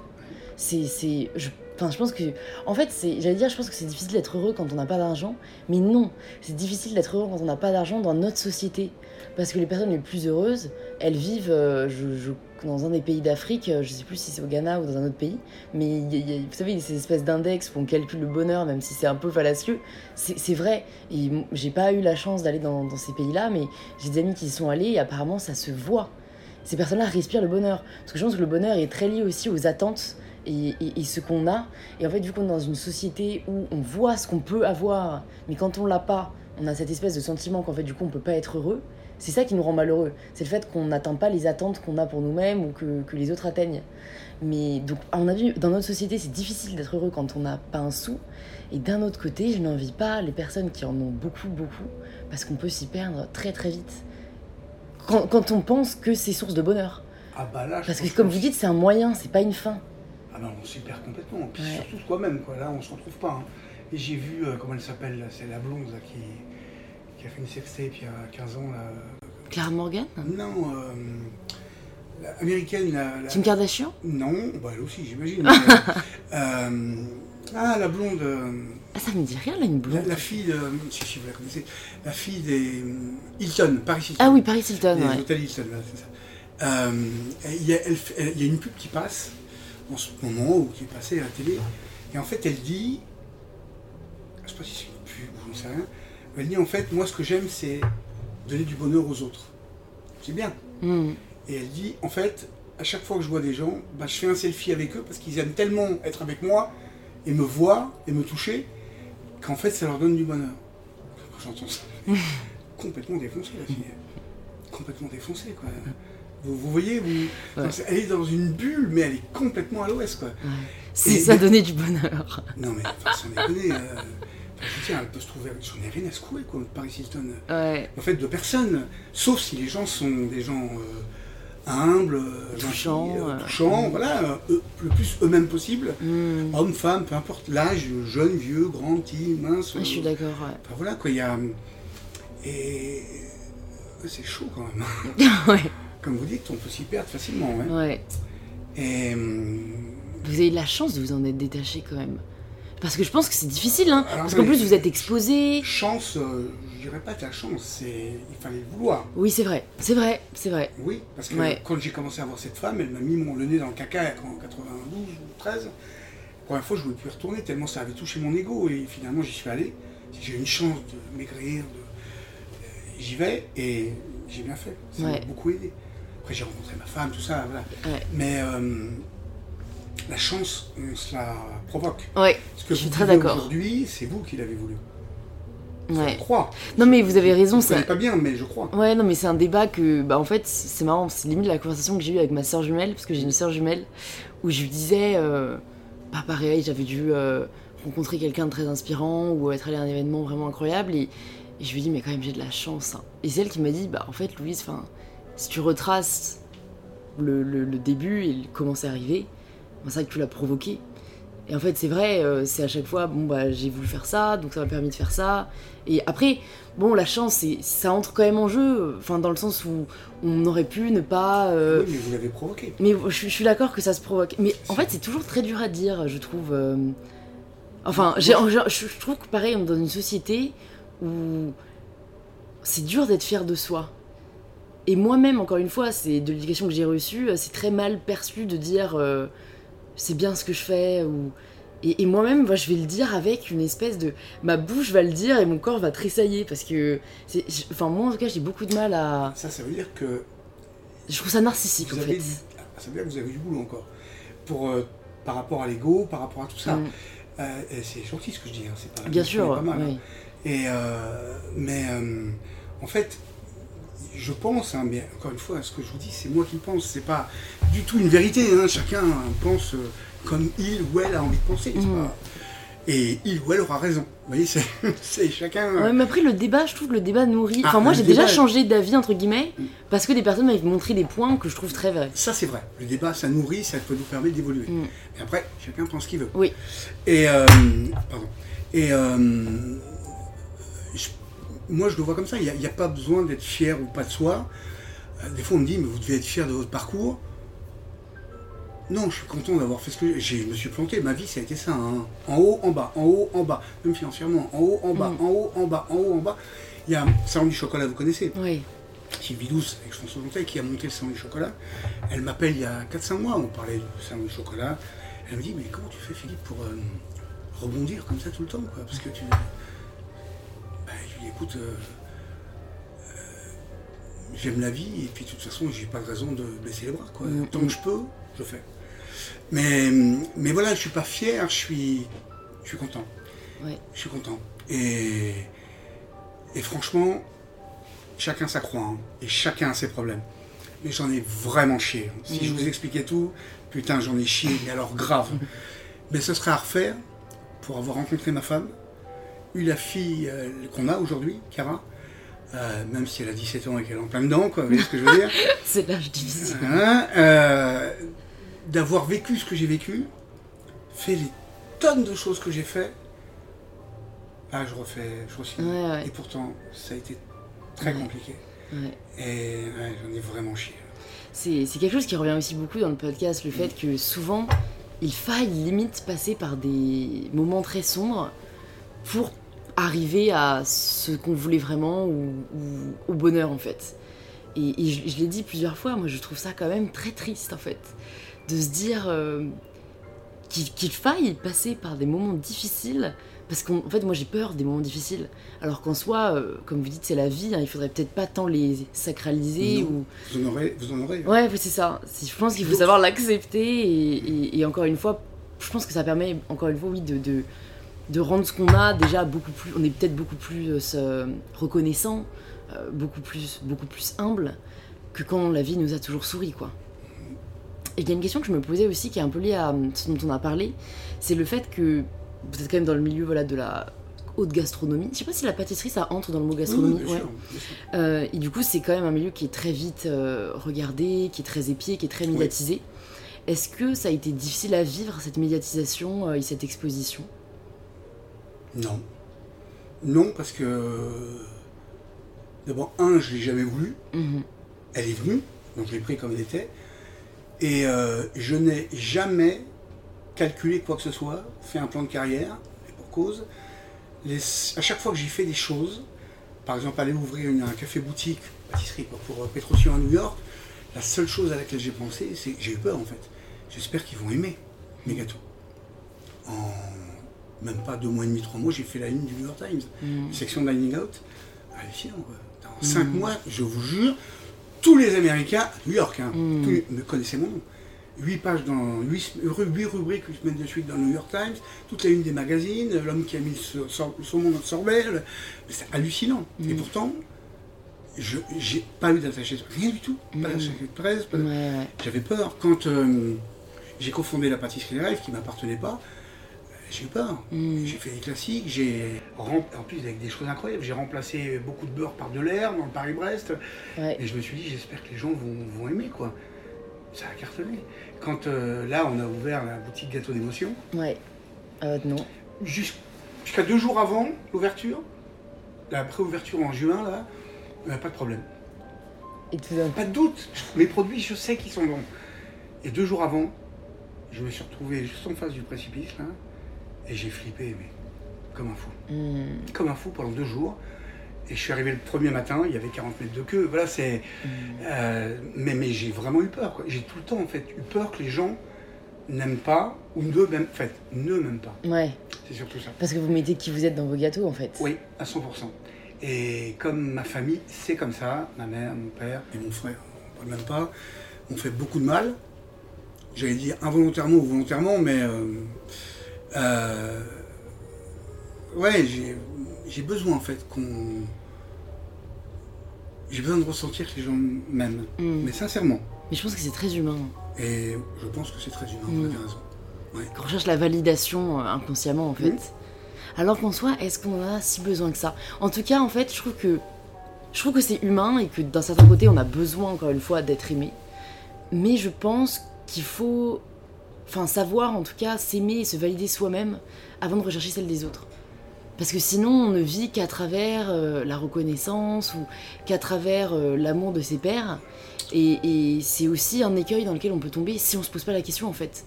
c'est. c'est- Je, enfin, je pense que. En fait, c'est, j'allais dire, je pense que c'est difficile d'être heureux quand on n'a pas d'argent. Mais non, c'est difficile d'être heureux quand on n'a pas d'argent dans notre société. Parce que les personnes les plus heureuses, elles vivent euh, je, dans un des pays d'Afrique, euh, je sais plus si c'est au Ghana ou dans un autre pays, mais y a- il y a- vous savez, ces espèces d'index où on calcule le bonheur, même si c'est un peu fallacieux, c'est vrai. Et j'ai pas eu la chance d'aller dans, ces pays-là, mais j'ai des amis qui y sont allés et apparemment ça se voit. Ces personnes-là respirent le bonheur. Parce que je pense que le bonheur est très lié aussi aux attentes et, et- et ce qu'on a. Et en fait, vu qu'on est dans une société où on voit ce qu'on peut avoir, mais quand on l'a pas, on a cette espèce de sentiment qu'en fait, du coup, on peut pas être heureux. C'est ça qui nous rend malheureux. C'est le fait qu'on n'atteint pas les attentes qu'on a pour nous-mêmes ou que, que les autres atteignent. Mais donc, à mon avis, dans notre société, c'est difficile d'être heureux quand on n'a pas un sou. Et d'un autre côté, je n'envie pas les personnes qui en ont beaucoup, beaucoup, parce qu'on peut s'y perdre très, très vite. Quand, quand on pense que c'est source de bonheur. Ah bah là, je Parce que, comme vous dites, c'est un moyen, c'est pas une fin. Ah bah on s'y perd complètement. Puis Ouais. surtout soi-même, quoi. Là, on se retrouve pas. hein. Et j'ai vu, euh, comment elle s'appelle, c'est la blonde là, qui, qui a fait une sextape il y a 15 ans. Là. Clara Morgan? Non, euh, la américaine, la, la- Kim Kardashian? Non, bah elle aussi, j'imagine. mais, <laughs> euh, ah, la blonde. euh, Ah, ça me dit rien, là, une La, blonde. la fille de. Si, si, vous la connaissez. La fille des. euh, Hilton, Paris Hilton. Ah oui, Paris Hilton, Les ouais. hôtels Hilton, voilà, c'est ça. Euh, Il y, a, elle fait- elle- il y a une pub qui passe en ce moment, ou qui est passée à la télé. Et en fait, elle dit. Je sais pas si c'est une pub ou j'en sais rien. Elle dit en fait, moi, ce que j'aime, c'est donner du bonheur aux autres. C'est bien. Hmm. Et elle dit, en fait, à chaque fois que je vois des gens, bah, je fais un selfie avec eux parce qu'ils aiment tellement être avec moi et me voir et me toucher qu'en fait, ça leur donne du bonheur. Quand j'entends ça, <laughs> complètement défoncé, la fille. Complètement défoncée, quoi. Vous, vous voyez, vous, Ouais. elle est dans une bulle, mais elle est complètement à l'ouest, quoi. C'est Et- ça donner du bonheur. Non, mais enfin, sans déconner, euh, je veux dire, elle peut se trouver. J'en ai rien à secouer, quoi, Paris Hilton. Ouais. En fait, de personne, sauf si les gens sont des gens euh, humbles, euh, Touchants, gentils, euh, touchants, voilà, euh, le plus eux-mêmes possible. Hmm. Hommes, femmes, peu importe l'âge, jeune, vieux, grand, petit, mince. Ah, je suis d'accord, ouais. voilà, quoi, il y a. Et. C'est chaud quand même. <laughs> ouais. Comme vous dites, on peut s'y perdre facilement. ouais. Ouais. Et. hum, Vous avez de la chance de vous en être détaché quand même. Parce que je pense que c'est difficile, hein. Alors, Parce qu'en plus, vous êtes exposé. Chance, euh, je dirais pas de la chance, c'est. Il fallait le vouloir. Oui, c'est vrai. C'est vrai. C'est vrai. Oui, parce que Ouais. quand j'ai commencé à voir cette femme, elle m'a mis mon, le nez dans le caca en 92 ou 13. La première fois, je ne voulais plus y retourner tellement ça avait touché mon ego. Et finalement, j'y suis allé. J'ai eu une chance de maigrir. De... euh, J'y vais et j'ai bien fait. Ça m'a beaucoup aidé. Après, j'ai rencontré ma femme, tout ça. Voilà. Ouais. Mais euh, la chance, on se la provoque. Ouais. Ce que Je suis vous très d'accord. aujourd'hui, c'est vous qui l'avez voulu. Je crois. Non, mais vous avez raison, ça. pas bien, mais je crois. Ouais, non, mais c'est un débat que, bah, en fait, c'est marrant, c'est limite la conversation que j'ai eue avec ma soeur jumelle, parce que j'ai une soeur jumelle, où je lui disais, euh, bah, pareil, j'avais dû euh, rencontrer quelqu'un de très inspirant, ou être allé à un événement vraiment incroyable, et, et je lui dis, mais quand même, j'ai de la chance. hein. Et c'est elle qui m'a dit, bah, en fait, Louise, enfin, si tu retraces le, le- le début et comment c'est arrivé, c'est vrai que tu l'as provoqué. Et en fait, c'est vrai, euh, c'est à chaque fois, bon, bah, j'ai voulu faire ça, donc ça m'a permis de faire ça. Et après, bon, la chance, ça entre quand même en jeu, enfin, dans le sens où on aurait pu ne pas. euh, Oui, mais vous l'avez provoqué. Mais je, je suis d'accord que ça se provoque. Mais en fait, c'est toujours très dur à dire, je trouve. euh, Enfin, je, trouve que pareil, on est dans une société où c'est dur d'être fier de soi. Et moi-même, encore une fois, c'est de l'éducation que j'ai reçue, c'est très mal perçu de dire c'est bien ce que je fais ou et, et moi-même, moi, je vais le dire avec une espèce de ma bouche va le dire et mon corps va tressailler parce que c'est enfin moi en tout cas j'ai beaucoup de mal à Ça, ça veut dire que je trouve ça narcissique vous en avez fait. ah, ça veut dire que vous avez du boulot encore. Pour, euh, par rapport à l'ego, par rapport à tout ça. Mm. Euh, c'est gentil ce que je dis, hein, c'est pas, Bien sûr, pas mal. hein. Et, euh, mais en fait, je pense, hein, mais encore une fois, ce que je vous dis, c'est moi qui pense, c'est pas du tout une vérité. hein, chacun pense euh, comme il ou elle a envie de penser. Mm. pas- Et il ou elle aura raison. Vous voyez, c'est <laughs> chacun. Ouais, mais après, le débat, je trouve que le débat nourrit. Ah, Enfin, moi, le j'ai déjà changé d'avis, entre guillemets, Mm. parce que des personnes m'avaient montré des points que je trouve très vrais. Ça, c'est vrai. Le débat, ça nourrit, ça peut nous permettre d'évoluer. Mm. Et après, chacun pense ce qu'il veut. Oui. Et, euh, pardon. Et euh, moi, je le vois comme ça. Il n'y a, pas besoin d'être fier ou pas de soi. Euh, Des fois, on me dit, mais vous devez être fier de votre parcours. Non, je suis content d'avoir fait ce que j'ai. Je me suis planté. Ma vie, ça a été ça. hein. En haut, en bas, en haut, en bas. Même financièrement. En haut, en bas, Mm. en haut, en bas, en haut, en bas. Il y a Salon du Chocolat, vous connaissez Oui. Sylvie Douce, avec François Montel, qui a monté le Salon du Chocolat. Elle m'appelle il y a 4-5 mois. On parlait du Salon du Chocolat. Elle me dit Mais comment tu fais, Philippe, pour euh, rebondir comme ça tout le temps quoi? Parce que tu. Écoute. euh, euh, J'aime la vie et puis de toute façon j'ai pas de raison de baisser les bras quoi. Mm, Tant que je peux, je fais. Mais, mais voilà, je suis pas fier, je suis, je suis content. Ouais. Je suis content. Et, et franchement, chacun sa croix, hein, et chacun a ses problèmes. Mais j'en ai vraiment chié. hein. Si je Mhm. vous expliquais tout, putain, j'en ai chié, mais alors grave. <laughs> mais ce serait à refaire pour avoir rencontré ma femme, eu la fille euh, qu'on a aujourd'hui, Cara, euh, même si elle a 17 ans et qu'elle est en plein dedans, quoi, vous voyez ce que je veux dire <laughs> C'est l'âge difficile. Hein, euh, d'avoir vécu ce que j'ai vécu, fait les tonnes de choses que j'ai fait, ah, je refais, je refais. Ouais, ouais. Et pourtant, ça a été très Ouais. compliqué. Et j'en ai vraiment chié. C'est c'est quelque chose qui revient aussi beaucoup dans le podcast, le fait que souvent, il faille limite passer par des moments très sombres pour arriver à ce qu'on voulait vraiment ou, ou au bonheur en fait. Et, et je, je l'ai dit plusieurs fois, moi je trouve ça quand même très triste en fait, de se dire euh, qu'il faille passer par des moments difficiles, parce qu'en en fait moi j'ai peur des moments difficiles, alors qu'en soi, euh, comme vous dites, c'est la vie, hein, il faudrait peut-être pas tant les sacraliser Non. ou... Vous en aurez, vous en aurez. Ouais, ouais, c'est ça. Je pense qu'il faut savoir l'accepter et, et- et encore une fois, je pense que ça permet encore une fois, oui, de, de, de rendre ce qu'on a déjà beaucoup plus. On est peut-être beaucoup plus euh, reconnaissant, euh, beaucoup plus, beaucoup plus humble que quand la vie nous a toujours souri, quoi. Et il y a une question que je me posais aussi qui est un peu liée à euh, ce dont on a parlé, c'est le fait que vous êtes quand même dans le milieu voilà de la haute gastronomie. Je sais pas si la pâtisserie ça entre dans le mot gastronomie. oui, ouais. Euh, et du coup, c'est quand même un milieu qui est très vite regardé, qui est très épié, qui est très médiatisé. Est-ce que ça a été difficile à vivre, cette médiatisation et cette exposition? Non. Non, parce que. D'abord, un, je l'ai jamais voulu. Mhm. Elle est venue, donc je l'ai pris comme elle était. Et euh, je n'ai jamais calculé quoi que ce soit, fait un plan de carrière, et pour cause. Les- à chaque fois que j'ai fait des choses, par exemple aller ouvrir une- un café-boutique, pâtisserie quoi, pour euh, Petrosian à New York, la seule chose à laquelle j'ai pensé, c'est que j'ai eu peur en fait. J'espère qu'ils vont aimer mes gâteaux. En même pas deux mois et demi, trois mois, j'ai fait la une du New York Times, Mhm. section dining out. Hallucinant quoi. En cinq mois, je vous jure, tous les Américains New York hein, Mm. tous les- me connaissaient mon nom. Huit pages dans huit, huit rubriques une semaine de suite dans le New York Times, toute la une des magazines, l'homme qui a mis sor- saumon dans le sorbet, c'est hallucinant. Et Mm. pourtant, je j'ai pas eu d'attaché de rien du tout, pas Mm. d'attaché de presse, de- Ouais, j'avais peur. Quand euh, j'ai cofondé la pâtisserie rêves, qui m'appartenait pas, j'ai eu peur. J'ai fait des classiques, j'ai en plus avec des choses incroyables, j'ai remplacé beaucoup de beurre par de l'air dans le Paris-Brest. Ouais. Et je me suis dit, j'espère que les gens vont, vont aimer quoi. Ça a cartonné. Quand euh, là, on a ouvert la boutique Gâteau d'émotion, Ouais. Euh, non. jus- jusqu'à deux jours avant l'ouverture, la pré-ouverture en juin, là, euh, pas de problème. Et Pas de doute. Mes produits, je sais qu'ils sont bons. Et deux jours avant, je me suis retrouvé juste en face du précipice, là, et j'ai flippé, mais comme un fou. Mhm. Comme un fou pendant deux jours. Et je suis arrivé le premier matin, il y avait 40 mètres de queue. Voilà, c'est. euh, mais mais j'ai vraiment eu peur. J'ai tout le temps, en fait, eu peur que les gens n'aiment pas, ou ne m'aiment, en fait, ne m'aiment pas. Ouais. C'est surtout ça. Parce que vous mettez qui vous êtes dans vos gâteaux en fait. Oui, à 100%. Et comme ma famille, c'est comme ça, ma mère, mon père et mon frère, on parle même pas, m'ont fait beaucoup de mal. J'allais dire involontairement ou volontairement, mais euh, euh, ouais, j'ai- besoin en fait qu'on. J'ai besoin de ressentir que les gens m'aiment, Mhm. mais sincèrement. Mais je pense que c'est très humain. Et je pense que c'est très humain, Mm. vous avez raison. Qu'on recherche la validation euh, inconsciemment en fait. Mhm. Alors qu'en soi, est-ce qu'on en a si besoin que ça? En tout cas, en fait, je trouve que je trouve que c'est humain et que d'un certain côté, on a besoin encore une fois d'être aimé. Mais je pense qu'il faut, enfin, savoir en tout cas s'aimer et se valider soi-même avant de rechercher celle des autres. Parce que sinon, on ne vit qu'à travers euh, la reconnaissance ou qu'à travers euh, l'amour de ses pairs. Et, et c'est aussi un écueil dans lequel on peut tomber si on se pose pas la question en fait.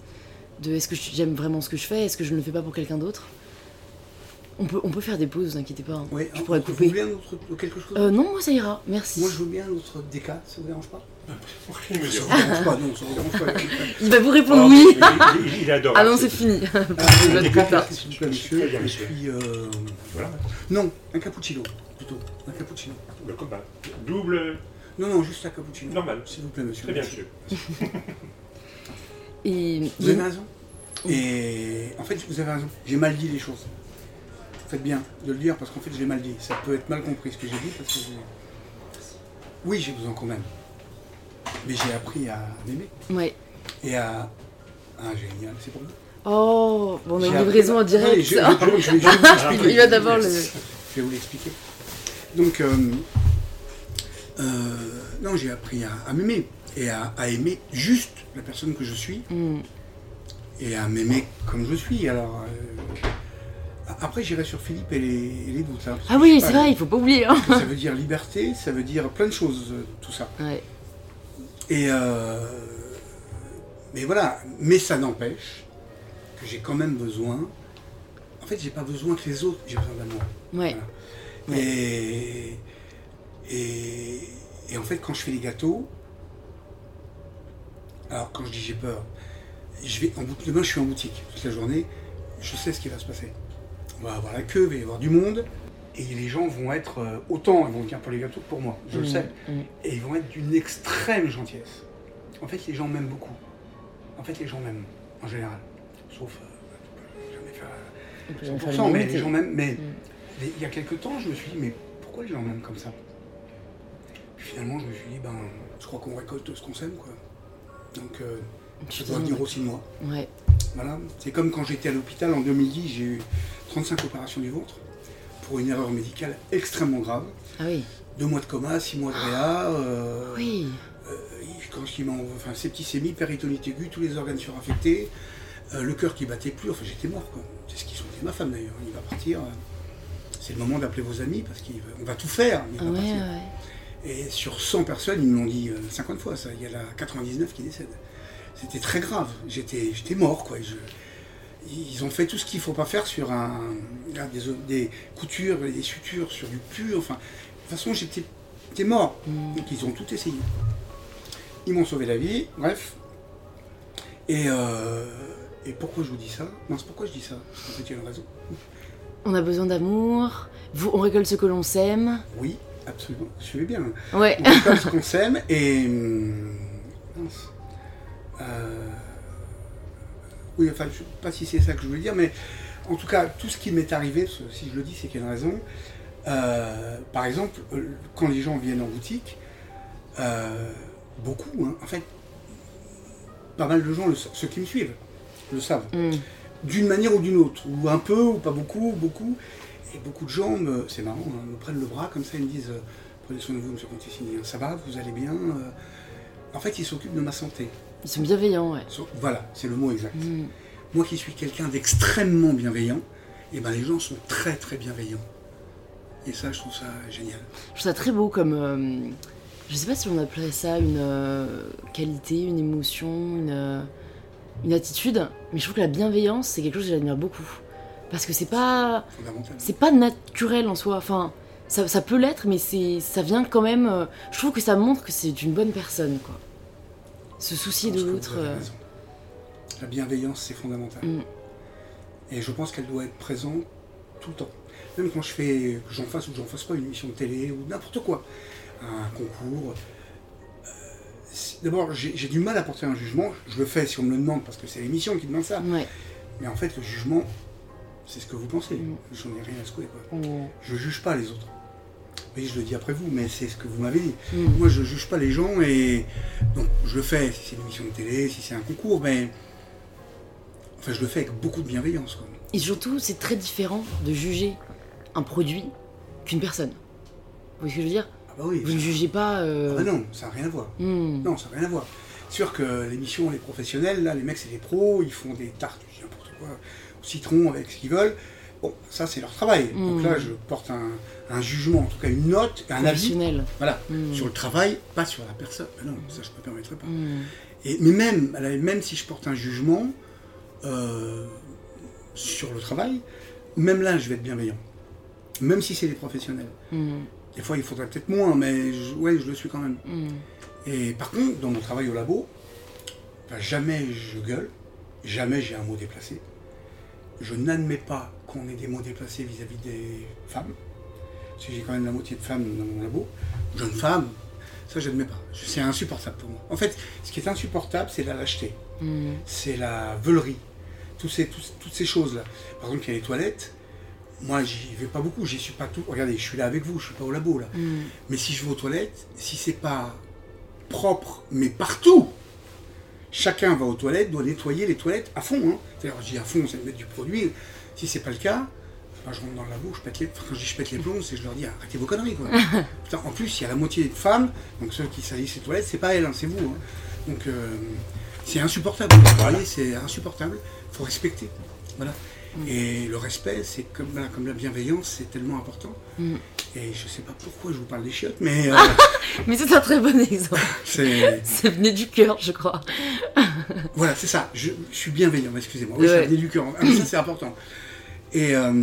De est-ce que j'aime vraiment ce que je fais Est-ce que je ne le fais pas pour quelqu'un d'autre? On peut, on peut faire des pauses, vous inquiétez pas. hein. Oui, je pourrais vous couper. voulez un autre, quelque chose Euh, non, moi ça ira, merci. Moi, je veux bien l'autre DK, ça vous dérange pas <laughs> Il me vous dérange pas, non, ça vous dérange pas. Il va vous répondre oui. il, il- il adore. Ah non, c'est fini. <laughs> Un s'il vous plaît, monsieur. Et puis, euh, Voilà. non, un cappuccino, plutôt. Un cappuccino. Le combat. Double, Non, non, juste un cappuccino. normal. S'il vous plaît, monsieur. Très bien, monsieur. <laughs> Et Vous avez raison? Et en fait, vous avez raison. J'ai mal dit les choses. Faites bien de le dire parce qu'en fait, je l'ai mal dit. Ça peut être mal compris ce que j'ai dit parce que. Oui, j'ai besoin quand même. Mais j'ai appris à m'aimer ouais. et à. Ah, génial, c'est pour vous. Oh, bon, on a une livraison en direct. je- je-. <laughs> Il va d'abord le. <laughs> Je vais vous l'expliquer. Donc, euh, euh, non, j'ai appris à, à m'aimer et à, à aimer juste la personne que je suis Hmm. et à m'aimer comme je suis. Alors, euh, après, j'irai sur Philippe et les, et les doutes. hein, Ah oui, c'est vrai, il faut pas oublier. Hein. Ça veut dire liberté, ça veut dire plein de choses, euh, tout ça. Ouais. Et euh, mais voilà, mais ça n'empêche que j'ai quand même besoin. En fait, j'ai pas besoin que les autres, j'ai besoin d'amour. Ouais. Voilà. Et, et, et en fait, quand je fais les gâteaux, alors quand je dis j'ai peur, je vais en boutique, demain je suis en boutique toute la journée, je sais ce qui va se passer. On va avoir la queue, il va y avoir du monde, et les gens vont être euh, autant, ils vont venir pour les gâteaux que pour moi, je le Hmm, sais, hmm. et ils vont être d'une extrême gentillesse. En fait, les gens m'aiment beaucoup. En fait, les gens m'aiment, en général. Sauf, euh, peux jamais faire On peut 100%, faire mais les gens m'aiment. Mais Mm. il y a quelques temps, je me suis dit, mais pourquoi les gens m'aiment comme ça? Puis finalement, je me suis dit, ben, je crois qu'on récolte ce qu'on sème, quoi. Donc, euh, Je venir désolée. aussi moi. Ouais. Voilà. C'est comme quand j'étais à l'hôpital en 2010, j'ai eu 35 opérations du ventre pour une erreur médicale extrêmement grave. Ah oui. Deux mois de coma, six mois de réa. euh, Oui. euh, quand m'ont, enfin, septicémie, péritonite aiguë, tous les organes suraffectés, euh, le cœur qui battait plus, enfin j'étais mort. C'est ce qu'ils sont dit ma femme d'ailleurs, il va partir. c'est le moment d'appeler vos amis parce qu'on va tout faire, il Ah va ouais, partir. ouais. Et sur 100 personnes, ils me l'ont dit euh, 50 fois ça, il y en a 99 qui décèdent. C'était très grave, j'étais, j'étais mort quoi. Je- ils ont fait tout ce qu'il ne faut pas faire sur un, là, des, des coutures, des sutures, sur du pur, enfin, de toute façon j'étais, j'étais mort. Hmm. Donc ils ont tout essayé. Ils m'ont sauvé la vie, bref. Et, euh, et pourquoi je vous dis ça? Non, c'est pourquoi je dis ça? Parce qu'en fait, il y a une raison. On a besoin d'amour. Vous, on récolte ce que l'on sème. Oui, absolument. Suivez bien. Ouais. On récolte ce qu'on sème et. hum, mince. Euh, oui, enfin, je ne sais pas si c'est ça que je voulais dire, mais en tout cas, tout ce qui m'est arrivé, si je le dis, c'est qu'il y a une raison. Euh, par exemple, euh, quand les gens viennent en boutique, euh, beaucoup, hein, en fait, pas mal de gens, le ceux qui me suivent, le savent, Hmm. d'une manière ou d'une autre, ou un peu, ou pas beaucoup, ou beaucoup. Et beaucoup de gens, me- c'est marrant, hein, me prennent le bras comme ça, ils me disent Prenez soin de vous, monsieur Conticini, ça va, vous allez bien. En fait, ils s'occupent de ma santé. Ils sont bienveillants, ouais. So- Voilà, c'est le mot exact. Hmm. Moi qui suis quelqu'un d'extrêmement bienveillant, et ben les gens sont très très bienveillants. Et ça, je trouve ça génial. Je trouve ça très beau comme. euh, je sais pas si on appellerait ça une euh, qualité, une émotion, une, euh, une attitude, mais je trouve que la bienveillance, c'est quelque chose que j'admire beaucoup. Parce que c'est pas. C'est pas naturel en soi. Enfin, ça, ça peut l'être, mais ça vient quand même. euh, je trouve que ça montre que c'est une bonne personne, quoi. Se soucier Je de l'autre. euh. La bienveillance, c'est fondamental. Mm. Et je pense qu'elle doit être présente tout le temps. Même quand je fais, que j'en fasse ou que j'en fasse pas une émission de télé ou n'importe quoi, un concours. euh, D'abord, j'ai du mal à porter un jugement. Je le fais si on me le demande parce que c'est l'émission qui demande ça. Ouais. Mais en fait, le jugement, c'est ce que vous pensez. Mm. J'en ai rien à secouer. Quoi. On- Je juge pas les autres. Oui, je le dis après vous, mais c'est ce que vous m'avez dit. Mm. Moi, je juge pas les gens et donc je le fais si c'est une émission de télé, si c'est un concours, mais enfin, je le fais avec beaucoup de bienveillance. Quoi. Et surtout, c'est très différent de juger un produit qu'une personne. Vous voyez ce que je veux dire? Ah bah oui. Vous ne jugez pas. euh, ah bah non, ça n'a rien à voir. hmm. Non, ça n'a rien à voir. C'est sûr que l'émission, les professionnels, là, les mecs, c'est des pros, ils font des tartes, je dis n'importe quoi, au citron avec ce qu'ils veulent. Bon, ça c'est leur travail. Donc Mm. là, je porte un, un jugement, en tout cas une note, un avis. Voilà, Mm. sur le travail, pas sur la personne. Ben non, ça je ne me permettrai pas. Mm. Et, mais même, même si je porte un jugement euh, sur le travail, même là, je vais être bienveillant. Même si c'est des professionnels. Des fois, il faudrait peut-être moins, mais je, ouais, je le suis quand même. Et par contre, dans mon travail au labo, ben, jamais je gueule, jamais j'ai un mot déplacé. Je n'admets pas qu'on ait des mots déplacés vis-à-vis des femmes. Parce que j'ai quand même la moitié de femmes dans mon labo, jeunes femmes. Ça, je n'admets pas. C'est insupportable pour moi. En fait, ce qui est insupportable, c'est la lâcheté. Mm. C'est la veulerie. Tous ces, toutes ces choses-là. Par exemple, il y a les toilettes. Moi, j'y vais pas beaucoup. J'y suis pas tout. Regardez, je suis là avec vous. Je suis pas au labo, là. Mm. Mais si je vais aux toilettes, si c'est pas propre, mais partout, chacun va aux toilettes, doit nettoyer les toilettes à fond. Hein. C'est-à-dire, je dis à fond, c'est mettre du produit. Si c'est pas le cas, ben, je rentre dans le labo, je pète les, enfin, quand je dis je pète les plombs, c'est je leur dis arrêtez vos conneries. Quoi. <laughs> Putain, en plus, il y a la moitié de femmes, donc ceux qui salissent les toilettes, c'est pas elles, hein, c'est vous. hein. Donc euh, c'est insupportable. Travailler, c'est insupportable. Il faut respecter. Voilà. Et le respect, c'est comme, voilà, comme la bienveillance, c'est tellement important. Mm. Et je sais pas pourquoi je vous parle des chiottes, mais euh, <laughs> Mais c'est un très bon exemple. <laughs> c'est. Ça venait du cœur, je crois. Voilà, c'est ça. Je, je suis bienveillant, excusez-moi. Oui, ça Ouais. venait du cœur. Ah, ça, c'est important. Et, euh,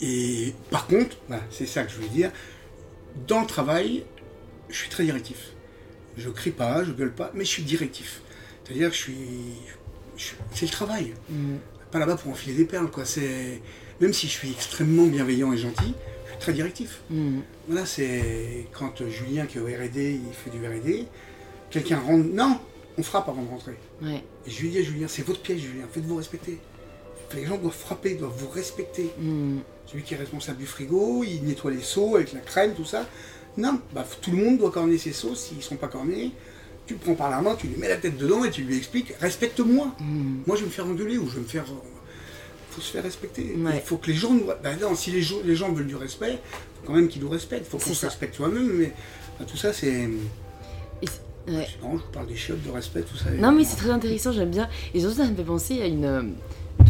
et par contre, voilà, c'est ça que je voulais dire. Dans le travail, je suis très directif. Je crie pas, je gueule pas, mais je suis directif. C'est-à-dire que je suis. c'est le travail. Mm. Pas là-bas pour enfiler des perles, quoi. C'est. Même si je suis extrêmement bienveillant et gentil, je suis très directif. Mm. Voilà, c'est quand Julien qui est au R&D, il fait du R&D, quelqu'un rentre, non, on frappe avant de rentrer. Ouais. Et je lui dis à Julien, c'est votre pièce Julien, faites-vous respecter. Les gens doivent frapper, doivent vous respecter. Mm. Celui qui est responsable du frigo, il nettoie les seaux avec la crème, tout ça. Non, bah, tout le monde doit corner ses seaux, s'ils ne sont pas cornés, tu le prends par la main, tu lui mets la tête dedans et tu lui expliques, respecte-moi. Mm. Moi je vais me faire engueuler ou je vais me faire... faut se faire respecter. Ouais. Il faut que les gens nous... Ben non, si les, gens- les gens veulent du respect, il faut quand même qu'ils nous respectent. Il faut qu'on se respecte soi-même. Mais ben, tout ça, c'est... Ouais. Marrant, je vous parle des chiottes, de respect, tout ça. Non, mais c'est très intéressant, j'aime bien. Et surtout, ça me fait penser à une, euh, une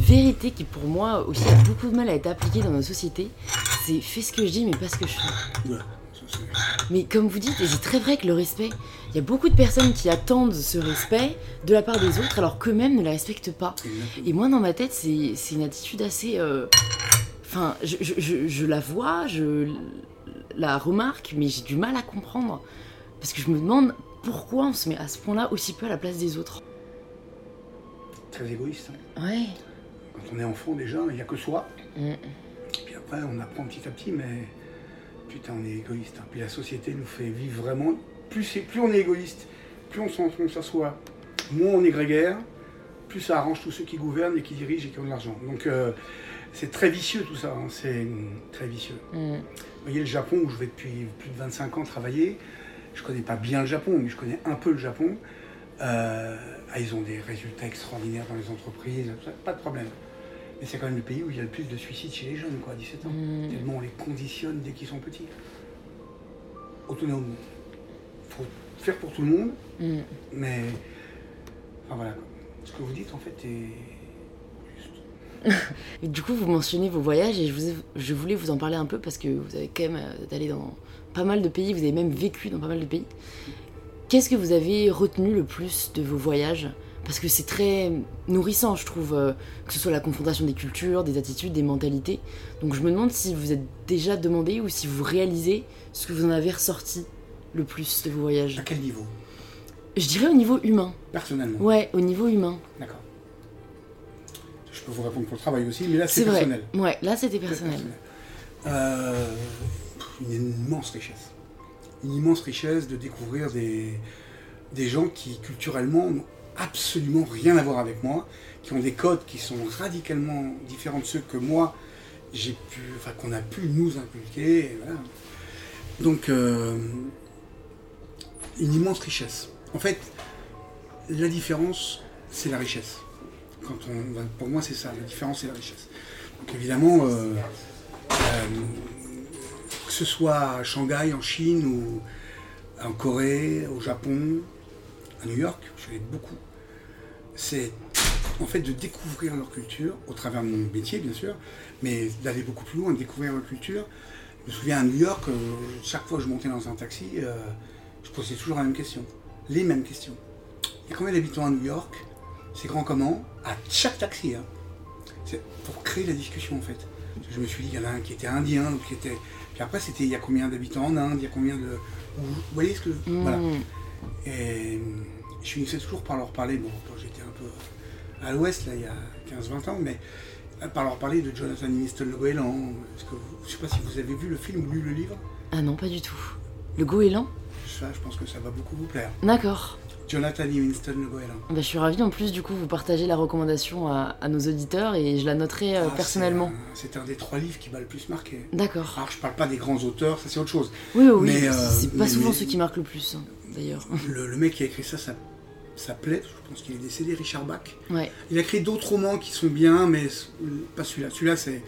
vérité qui, pour moi, aussi a beaucoup de mal à être appliquée dans nos sociétés. C'est fais ce que je dis, mais pas ce que je fais. Ça, Mais comme vous dites, et c'est très vrai que le respect, il y a beaucoup de personnes qui attendent ce respect de la part des autres alors qu'eux-mêmes ne la respectent pas. Et moi, dans ma tête, c'est c'est une attitude assez. euh, Enfin, je, je- je- je la vois, je la remarque, mais j'ai du mal à comprendre. Parce que je me demande pourquoi on se met à ce point-là aussi peu à la place des autres. Très égoïste. hein. Ouais. On est enfant, déjà, il n'y a que soi. Mm. Puis après, on apprend petit à petit, mais putain, on est égoïste. hein. Puis la société nous fait vivre vraiment. Plus, c'est- plus on est égoïste, plus on s'en- on s'assoit, moins on est grégaire, plus ça arrange tous ceux qui gouvernent et qui dirigent et qui ont de l'argent. Donc euh, c'est très vicieux tout ça, hein. c'est hum, très vicieux. Mm. Vous voyez le Japon où je vais depuis plus de 25 ans travailler, je connais pas bien le Japon, mais je connais un peu le Japon. Euh, ah, ils ont des résultats extraordinaires dans les entreprises, pas de problème. Mais c'est quand même le pays où il y a le plus de suicides chez les jeunes, quoi, à 17 ans. Mm. Tellement on les conditionne dès qu'ils sont petits. Autonome. faut faire pour tout le monde, Mm. mais. Enfin voilà. Ce que vous dites en fait est. juste. <laughs> Et du coup, vous mentionnez vos voyages et je, vous ai- je voulais vous en parler un peu parce que vous avez quand même euh, allé dans pas mal de pays, vous avez même vécu dans pas mal de pays. Qu'est-ce que vous avez retenu le plus de vos voyages Parce que c'est très nourrissant, je trouve, euh, que ce soit la confrontation des cultures, des attitudes, des mentalités. Donc je me demande si vous êtes déjà demandé ou si vous réalisez ce que vous en avez ressorti le plus de vos voyages. À quel niveau? Je dirais au niveau humain. Personnellement? Ouais, au niveau humain. D'accord. Je peux vous répondre pour le travail aussi, mais là c'est C'est vrai. personnel. Ouais, là c'était personnel. Euh, une immense richesse. Une immense richesse de découvrir des, des gens qui culturellement absolument rien à voir avec moi, qui ont des codes qui sont radicalement différents de ceux que moi j'ai pu, enfin qu'on a pu nous inculquer. Donc euh, une immense richesse. En fait, la différence, c'est la richesse. Quand on, pour moi, c'est ça. La différence, c'est la richesse. Donc évidemment, euh, euh, que ce soit à Shanghai, en Chine, ou en Corée, au Japon, à New York, je allé beaucoup. C'est en fait, de découvrir leur culture, au travers de mon métier, bien sûr, mais d'aller beaucoup plus loin, de découvrir leur culture. Je me souviens à New York, euh, chaque fois que je montais dans un taxi, euh, je posais toujours la même question, les mêmes questions. Il y a combien d'habitants à New York C'est grand comment À chaque taxi, hein. C'est pour créer la discussion en fait. Je me suis dit, il y en a un qui était indien, l'autre qui était. Puis après, c'était il y a combien d'habitants en Inde, il y a combien de. Vous voyez ce que. Voilà. Et je finissais toujours par leur parler, bon, quand j'étais un peu à l'ouest, là, il y a 15-20 ans, mais euh, par leur parler de Jonathan le goéland. Je sais pas si vous avez vu le film ou lu le livre? Ah non, pas du tout. Le goéland? Ça, je pense que ça va beaucoup vous plaire. D'accord. Jonathan Livingston le goéland. Bah, je suis ravie en plus, du coup, vous partagez la recommandation à, à nos auditeurs et je la noterai euh, Ah, personnellement. c'est un- des trois livres qui m'a le plus marqué. D'accord. Alors, je parle pas des grands auteurs, ça c'est autre chose. Oui, oui, oui. Mais, euh, c'est pas mais- souvent mais- ceux qui marquent le plus, hein, d'ailleurs. Le, le mec qui a écrit ça, ça, ça plaît. Je pense qu'il est décédé, Richard Bach. Ouais. Il a écrit d'autres romans qui sont bien, mais pas celui-là. Celui-là, c'est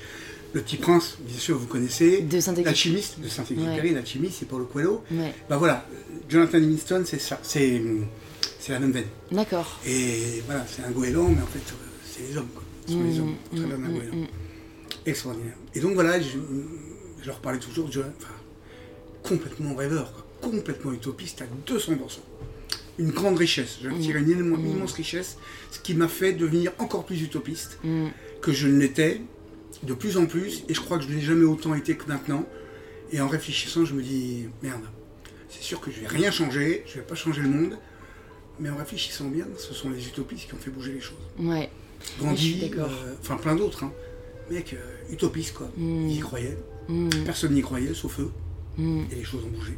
Le Petit Prince, bien sûr, vous connaissez. De Saint-Exupéry. L'alchimiste de Saint-Exupéry, l'alchimiste, c'est Paulo Coelho. Ouais. Bah voilà, Jonathan Livingston, c'est ça, c'est c'est la même veine. D'accord. Et voilà, c'est un goéland, mais en fait, c'est les hommes, quoi. Ce sont les hommes, au travers d'un mmh, goéland. mmh. Extraordinaire. Et donc voilà, je, je leur parlais toujours de Jonathan, enfin, complètement rêveur, quoi. complètement utopiste à 200%. Une grande richesse, je tirais une immense, immense richesse, ce qui m'a fait devenir encore plus utopiste Mm. que je ne l'étais, de plus en plus, et je crois que je n'ai jamais autant été que maintenant. Et en réfléchissant, je me dis, merde, c'est sûr que je vais rien changer, je vais pas changer le monde, mais en réfléchissant bien, ce sont les utopistes qui ont fait bouger les choses. Ouais. Gandhi, euh, enfin plein d'autres, hein. mec, euh, utopiste quoi, Mm. ils y croyaient, Mm. personne n'y croyait sauf eux, Mm. et les choses ont bougé.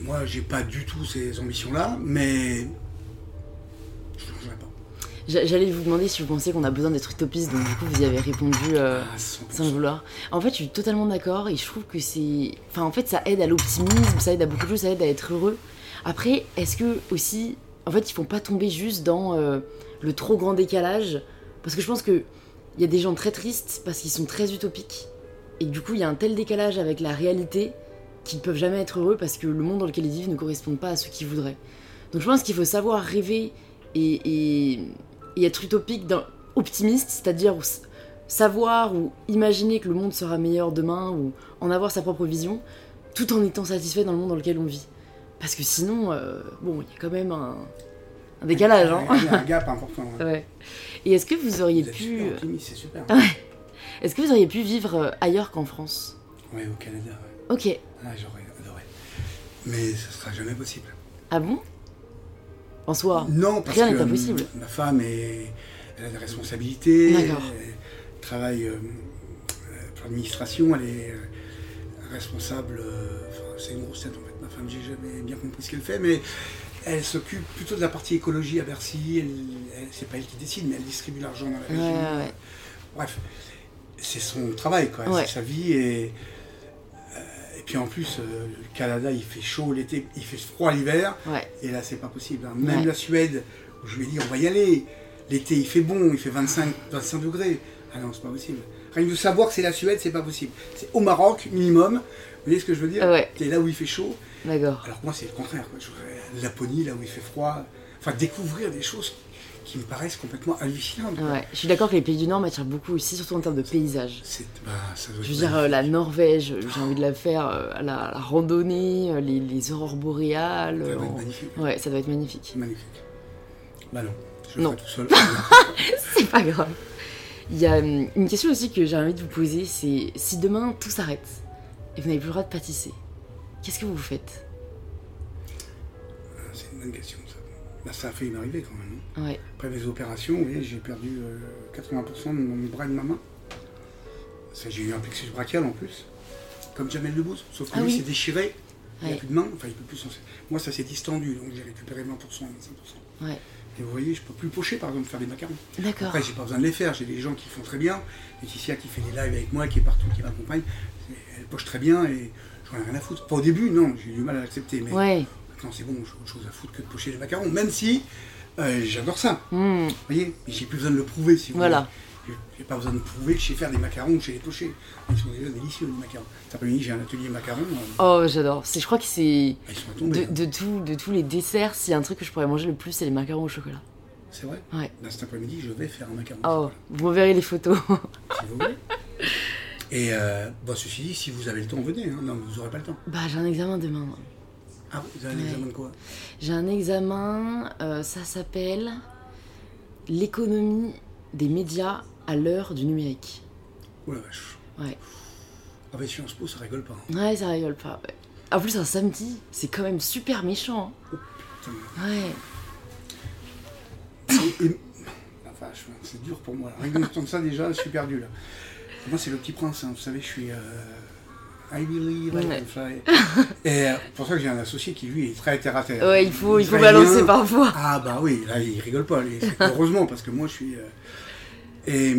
Moi, j'ai pas du tout ces ambitions-là, mais je ne changerai pas. J'a- J'allais vous demander si vous pensez qu'on a besoin d'être utopiste, donc du coup vous y avez répondu euh, Ah, 100%. sans le vouloir. En fait, je suis totalement d'accord et je trouve que c'est. Enfin, en fait, ça aide à l'optimisme, ça aide à beaucoup de choses, ça aide à être heureux. Après, est-ce que aussi. En fait, il faut pas tomber juste dans euh, le trop grand décalage? Parce que je pense qu'il y a des gens très tristes parce qu'ils sont très utopiques. Et du coup, il y a un tel décalage avec la réalité qu'ils ne peuvent jamais être heureux parce que le monde dans lequel ils vivent ne correspond pas à ce qu'ils voudraient. Donc je pense qu'il faut savoir rêver et, et- et être utopique, dans- optimiste, c'est-à-dire savoir ou imaginer que le monde sera meilleur demain ou en avoir sa propre vision, tout en étant satisfait dans le monde dans lequel on vit. Parce que sinon, euh, bon, il y a quand même un, un décalage. Hein Il y a un gap important. ouais. ouais. Et est-ce que vous auriez Vous pu, super optimiste, c'est super. est-ce que vous auriez pu vivre euh, ailleurs qu'en France? Ouais, au Canada, ouais. Ok. Ah, j'aurais adoré. Mais ce sera jamais possible. Ah bon? En soi. Non, parce Rien que n'est impossible. euh, ma femme est, elle a des responsabilités, D'accord. elle travaille euh, euh, pour l'administration, elle est responsable, euh, enfin, c'est une grosse tête en fait, ma femme, j'ai jamais bien compris ce qu'elle fait, mais elle s'occupe plutôt de la partie écologie à Bercy, elle, elle- c'est pas elle qui décide, mais elle distribue l'argent dans la région. ouais, ouais. Bref, c'est son travail, quoi, Ouais. c'est sa vie et. Puis en plus, euh, le Canada, il fait chaud l'été, il fait froid l'hiver. Ouais. Et là, c'est pas possible. hein. Même Ouais. la Suède, où je lui ai dit, on va y aller. L'été, il fait bon, il fait 25, 25 degrés. Ah non, c'est pas possible. Rien que de savoir que c'est la Suède, c'est pas possible. C'est au Maroc, minimum. Vous voyez ce que je veux dire? Ouais. C'est là où il fait chaud. D'accord. Alors moi, c'est le contraire. Quoi. Je voudrais la Laponie, là où il fait froid. Enfin, découvrir des choses qui me paraissent complètement hallucinantes. Ouais. Je suis d'accord que les pays du Nord m'attirent beaucoup aussi, surtout en termes de paysage. Bah, ça doit Je veux dire, euh, la Norvège, j'ai envie de la faire, euh, la, la randonnée, euh, les, les aurores boréales. Ça doit euh, être magnifique. Ouais, ça doit être magnifique. Magnifique. Bah non, je le Non. ferai tout seul. <laughs> C'est pas grave. Il y a hum, une question aussi que j'ai envie de vous poser, c'est si demain tout s'arrête et vous n'avez plus le droit de pâtisser, qu'est-ce que vous faites? C'est une bonne question. Bah, ça a failli m'arriver quand même. hein. Ouais. Après mes opérations, j'ai perdu euh, 80% de mon bras et de ma main. J'ai eu un plexus brachial en plus, comme Jamel Debbouze, sauf que Ah lui oui. s'est déchiré, il n'a Ouais. plus de main, enfin il peut plus s'en Moi ça s'est distendu, donc j'ai récupéré 20%, 25%. Ouais. Et vous voyez, je peux plus pocher par exemple, faire des macarons. D'accord. Après, j'ai pas besoin de les faire, j'ai des gens qui font très bien. Laetitia qui fait des lives avec moi, qui est partout, qui m'accompagne, elle poche très bien et j'en ai rien à foutre. Pas au début, non, j'ai eu du mal à l'accepter, mais Ouais. Maintenant c'est bon, j'ai autre chose à foutre que de pocher des macarons, même si euh, j'adore ça. Hmm. Vous voyez j'ai plus besoin de le prouver si vous Voilà. voulez. J'ai- J'ai pas besoin de prouver que je sais faire des macarons ou que je sais les pocher. Ils sont déjà délicieux, les macarons. Cet après-midi, j'ai un atelier macarons. euh, Oh, j'adore. C'est, je crois que c'est ils sont à de, tomber. de, tout- de tous les desserts, s'il y a un truc que je pourrais manger le plus, c'est les macarons au chocolat. C'est vrai? Ouais. Là, cet après-midi, je vais faire un macaron. Oh, vous verrez les photos. Si vous voulez. Et euh, bon, ceci dit, si vous avez le temps, venez. hein. Non, vous n'aurez pas le temps. bah, j'ai un examen demain. Ah, vous avez un Ouais. examen de quoi J'ai un examen, euh, ça s'appelle l'économie des médias à l'heure du numérique. Oh la vache. Ouais. Avec Sciences Po, ça rigole pas. hein. Ouais, ça rigole pas. ouais. En plus, un samedi, c'est quand même super méchant. Putain, hein. Ouais. Et- et- la vache, c'est dur pour moi. Rien que d'entendre ça déjà, je suis perdu là. Moi, c'est le petit prince, hein. vous savez, je suis. euh, I believe I can fly. Et euh, pour ça que j'ai un associé qui, lui, est très terre à terre. Ouais, il faut, il faut balancer parfois. Ah, bah oui, là, il rigole pas. lui. <laughs> Heureusement, parce que moi, je suis. euh, Et.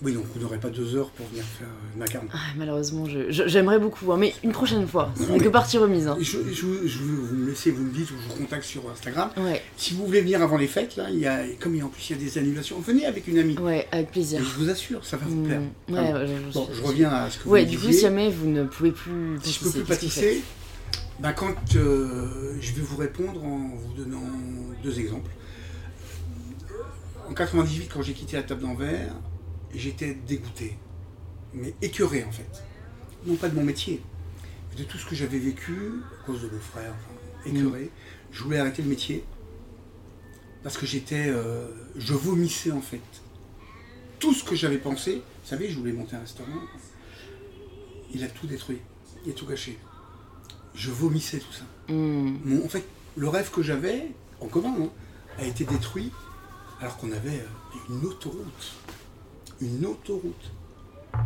Oui, donc vous n'aurez pas deux heures pour venir faire euh, une macaron. Ah, malheureusement, j'aimerais beaucoup, hein, mais une prochaine fois. Ce n'est que partie remise. hein. Je, je, je- vous me laissez, vous me dites, ou je vous contacte sur Instagram. Ouais, Si vous voulez venir avant les fêtes, là, il y a, comme il y a- en plus il y a des annulations, venez avec une amie. ouais, avec Et plaisir. je vous assure, ça va vous Mm, plaire. ouais, ouais, je- Bon, je- reviens à ce que Ouais, vous du me coup, si jamais vous ne pouvez plus Si je peux plus pâtisser, ben quand euh, je vais vous répondre en vous donnant deux exemples. En 98, quand j'ai quitté la table d'envers, j'étais dégoûté, mais écœuré en fait. Non pas de mon métier, mais de tout ce que j'avais vécu à cause de mon frère, enfin, écœuré. Je voulais arrêter le métier parce que j'étais, euh, je vomissais en fait. Tout ce que j'avais pensé, vous savez, je voulais monter un restaurant, il a tout détruit, il a tout gâché. Je vomissais tout ça. Mm. Mon- en fait, le rêve que j'avais, en commun, hein, a été détruit alors qu'on avait euh, une autoroute. Une autoroute.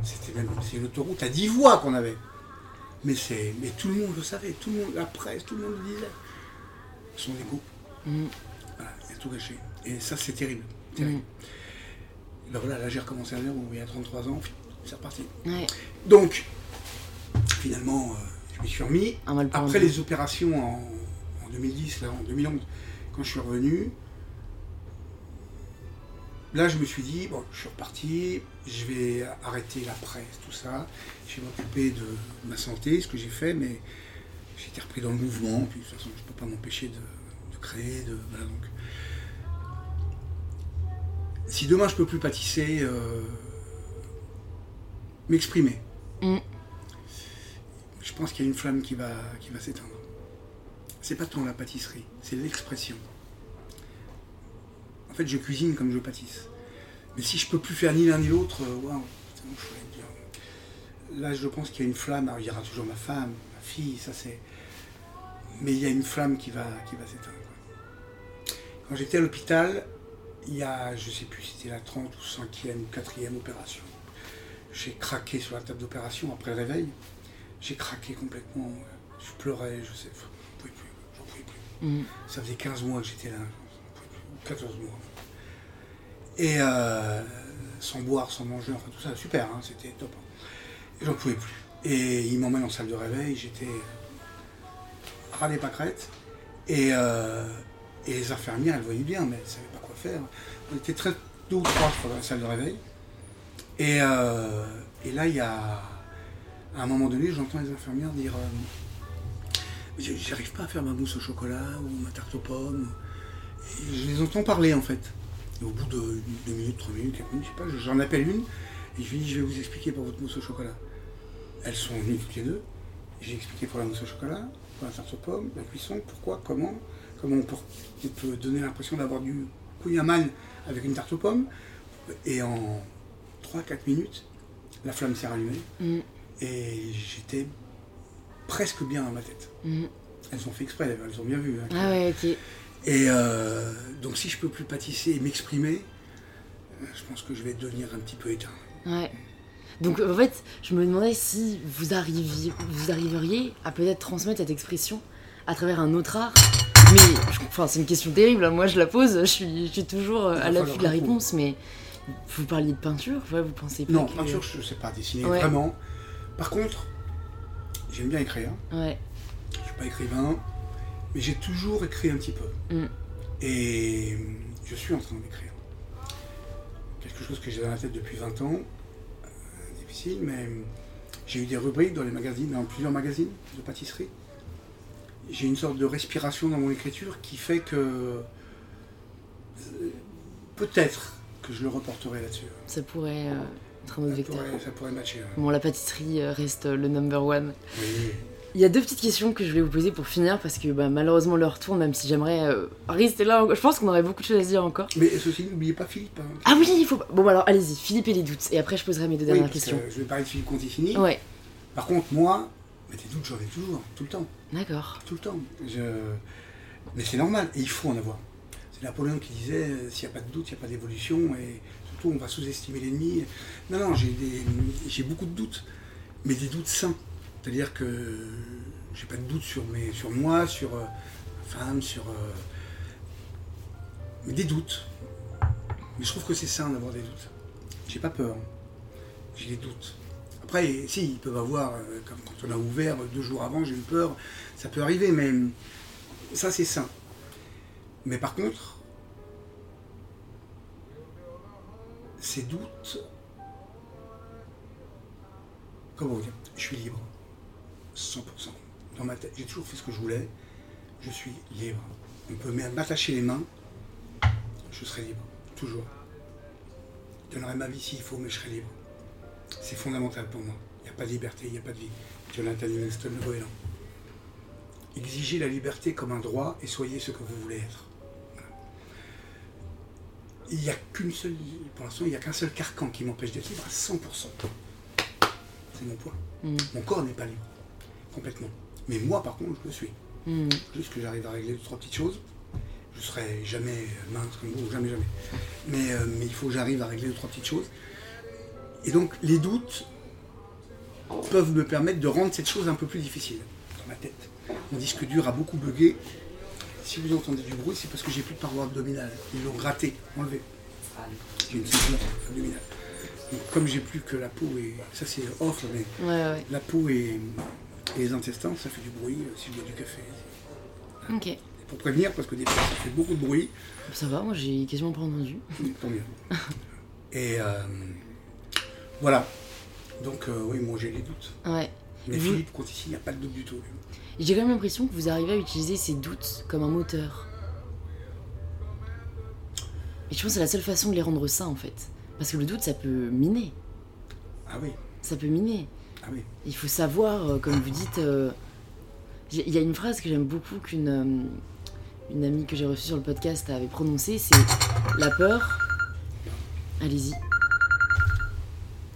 C'était même c'est une autoroute à 10 voies qu'on avait. Mais, c'est, mais tout le monde le savait, tout le monde, la presse, tout le monde le disait. Son ego. Mm. Voilà, il a tout gâché. Et ça, c'est terrible. terrible. Ben voilà, là, j'ai recommencé à dire, il y a 33 ans, c'est reparti. Ouais, Donc, finalement, euh, je m'y suis remis. Après les opérations en, en 2010, là, en 2011, quand je suis revenu, là je me suis dit, bon, je suis reparti, je vais arrêter la presse, tout ça, je vais m'occuper de ma santé, ce que j'ai fait, mais j'ai été repris dans le mouvement, puis de toute façon je ne peux pas m'empêcher de, de créer, de, voilà, donc. Si demain je peux plus pâtisser, euh, m'exprimer, Mm. je pense qu'il y a une flamme qui va, qui va s'éteindre. C'est pas tant la pâtisserie, c'est l'expression. En fait, je cuisine comme je pâtisse. Mais si je peux plus faire ni l'un ni l'autre, euh, waouh, je. Là, je pense qu'il y a une flamme. Alors, il y aura toujours ma femme, ma fille, ça c'est. Mais il y a une flamme qui va, qui va s'éteindre. Quand j'étais à l'hôpital, il y a, je sais plus si c'était la 30 ou 5e ou 4e opération. J'ai craqué sur la table d'opération après le réveil. J'ai craqué complètement. Je pleurais, je sais, j'en pouvais plus, j'en pouvais plus. Mm. Ça faisait 15 mois que j'étais là, 14 mois. Et euh, sans boire, sans manger, enfin tout ça, super, hein, c'était top. hein. Et j'en pouvais plus. Et il m'emmène en salle de réveil, j'étais ras des pâquerettes. Et, euh, et les infirmières, elles voyaient bien, mais elles ne savaient pas quoi faire. On était très deux ou trois, dans la salle de réveil. Et, euh, et là, il y a, à un moment donné, j'entends les infirmières dire J'arrive pas à faire ma mousse au chocolat ou ma tarte aux pommes. Je les entends parler en fait. Et au bout de deux minutes, trois minutes, quatre minutes, je sais pas, j'en appelle une et je lui dis Je vais vous expliquer pour votre mousse au chocolat. Elles sont venues toutes les deux. J'ai expliqué pour la mousse au chocolat, pour la tarte aux pommes, la cuisson, pourquoi, comment, comment on peut, on peut donner l'impression d'avoir du kouign-amann avec une tarte aux pommes. Et en 3-4 minutes, la flamme s'est rallumée Mm. et j'étais presque bien dans ma tête. Mm. Elles ont fait exprès, elles ont bien vu. hein. Ah ouais, ok. Et euh, donc si je peux plus pâtisser et m'exprimer, euh, je pense que je vais devenir un petit peu éteint. Ouais. Donc en fait, je me demandais si vous arriviez, vous arriveriez à peut-être transmettre cette expression à travers un autre art. Mais je- enfin, c'est une question terrible. hein. Moi, je la pose. Je suis, je suis toujours à l'affût de la réponse. Mais vous parliez de peinture. Ouais, vous pensez pas Non, que... peinture, je ne sais pas dessiner Ouais. vraiment. Par contre, j'aime bien écrire. Ouais. Je ne suis pas écrivain, mais j'ai toujours écrit un petit peu. Mm. Et je suis en train d'écrire. Quelque chose que j'ai dans la tête depuis 20 ans. Euh, difficile, mais j'ai eu des rubriques dans les magazines, dans plusieurs magazines de pâtisserie. J'ai une sorte de respiration dans mon écriture qui fait que euh, peut-être que je le reporterai là-dessus. Ça pourrait euh, être un autre Ça vecteur. pourrait, ça pourrait matcher. ouais. Bon, la pâtisserie reste le number one. Oui. Il y a deux petites questions que je voulais vous poser pour finir parce que bah, malheureusement l'heure tourne, même si j'aimerais euh, rester là. Je pense qu'on aurait beaucoup de choses à dire encore. Mais ceci, n'oubliez pas Philippe. hein. Ah oui, il faut. pas- Bon, alors allez-y, Philippe et les doutes. Et après, je poserai mes deux Oui, dernières parce questions. que je vais parler de Philippe Conticini. Ouais, Par contre, moi, mais des doutes, j'en ai toujours, tout le temps. d'accord. Tout le temps. Je- Mais c'est normal, et il faut en avoir. C'est Napoléon qui disait euh, s'il n'y a pas de doute, il n'y a pas d'évolution, et surtout on va sous-estimer l'ennemi. Non, non, j'ai des... j'ai beaucoup de doutes, mais des doutes sains. C'est-à-dire que j'ai pas de doute sur, mes... sur moi, sur euh, ma femme, sur. euh, Mais des doutes. Mais je trouve que c'est sain d'avoir des doutes. J'ai pas peur. J'ai des doutes. Après, si, ils peuvent avoir, euh, comme quand on a ouvert deux jours avant, j'ai eu peur, ça peut arriver, mais ça c'est sain. Mais par contre, ces doutes, comment vous dire, je suis libre, 100%. Dans ma tête, j'ai toujours fait ce que je voulais, je suis libre. On peut même m'attacher les mains, je serai libre, toujours. Je donnerai ma vie s'il faut, mais je serai libre. C'est fondamental pour moi. Il n'y a pas de liberté, il n'y a pas de vie. Jonathan Livingston, le goéland. Exigez la liberté comme un droit et soyez ce que vous voulez être. Voilà. Il n'y a qu'une seule, pour l'instant, il n'y a qu'un seul carcan qui m'empêche d'être libre à 100%. C'est mon point. Mm. Mon corps n'est pas libre, complètement. Mais moi, par contre, je le suis. Mm. Juste que j'arrive à régler deux, trois petites choses. Je serai jamais mince comme vous, jamais, jamais. Mais, euh, mais il faut que j'arrive à régler deux, trois petites choses. Et donc, les doutes peuvent me permettre de rendre cette chose un peu plus difficile dans ma tête. Mon disque dur a beaucoup bugué. Si vous entendez du bruit, c'est parce que j'ai plus de paroi abdominale. Ils l'ont gratté, enlevé. J'ai une ceinture abdominale. Donc, comme j'ai plus que la peau et ça c'est off, mais Ouais, ouais. la peau et, et les intestins, ça fait du bruit euh, si je bois du café. Ok. Et pour prévenir, parce que des fois ça fait beaucoup de bruit, Ça va, moi j'ai quasiment pas entendu. <laughs> tant mieux. Et euh, voilà. Donc euh, oui, moi j'ai les doutes. Ouais. Mais Vous- Philippe, quand ici, il n'y a pas de doute du tout. lui. J'ai quand même l'impression que vous arrivez à utiliser ces doutes comme un moteur. Et je pense que c'est la seule façon de les rendre sains en fait. Parce que le doute, ça peut miner. Ah oui, Ça peut miner. Ah oui. Il faut savoir, euh, comme vous dites. euh, Il y a une phrase que j'aime beaucoup qu'une euh, une amie que j'ai reçue sur le podcast avait prononcée c'est la peur. Allez-y.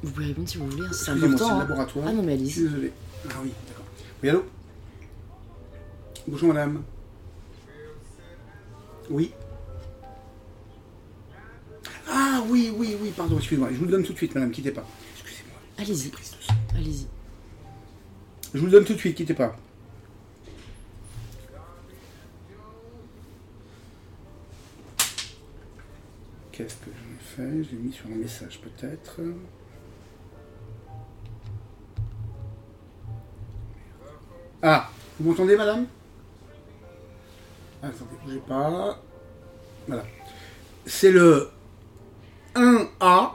Vous pouvez répondre si vous voulez, hein, c'est important. hein. laboratoire. Ah non, mais Je suis allez-y. désolé. Ah oui, d'accord. Oui, allô? Bonjour madame. Oui Ah oui, oui, oui, pardon, excusez-moi. Je vous le donne tout de suite, madame, quittez pas. Excusez-moi. Allez-y. Allez-y. Je vous le donne tout de suite, quittez pas. Qu'est-ce que j'en ai fait Je l'ai mis sur un message peut-être. Ah, vous m'entendez madame? Ah, Attendez, bougez pas. Voilà. C'est le 1A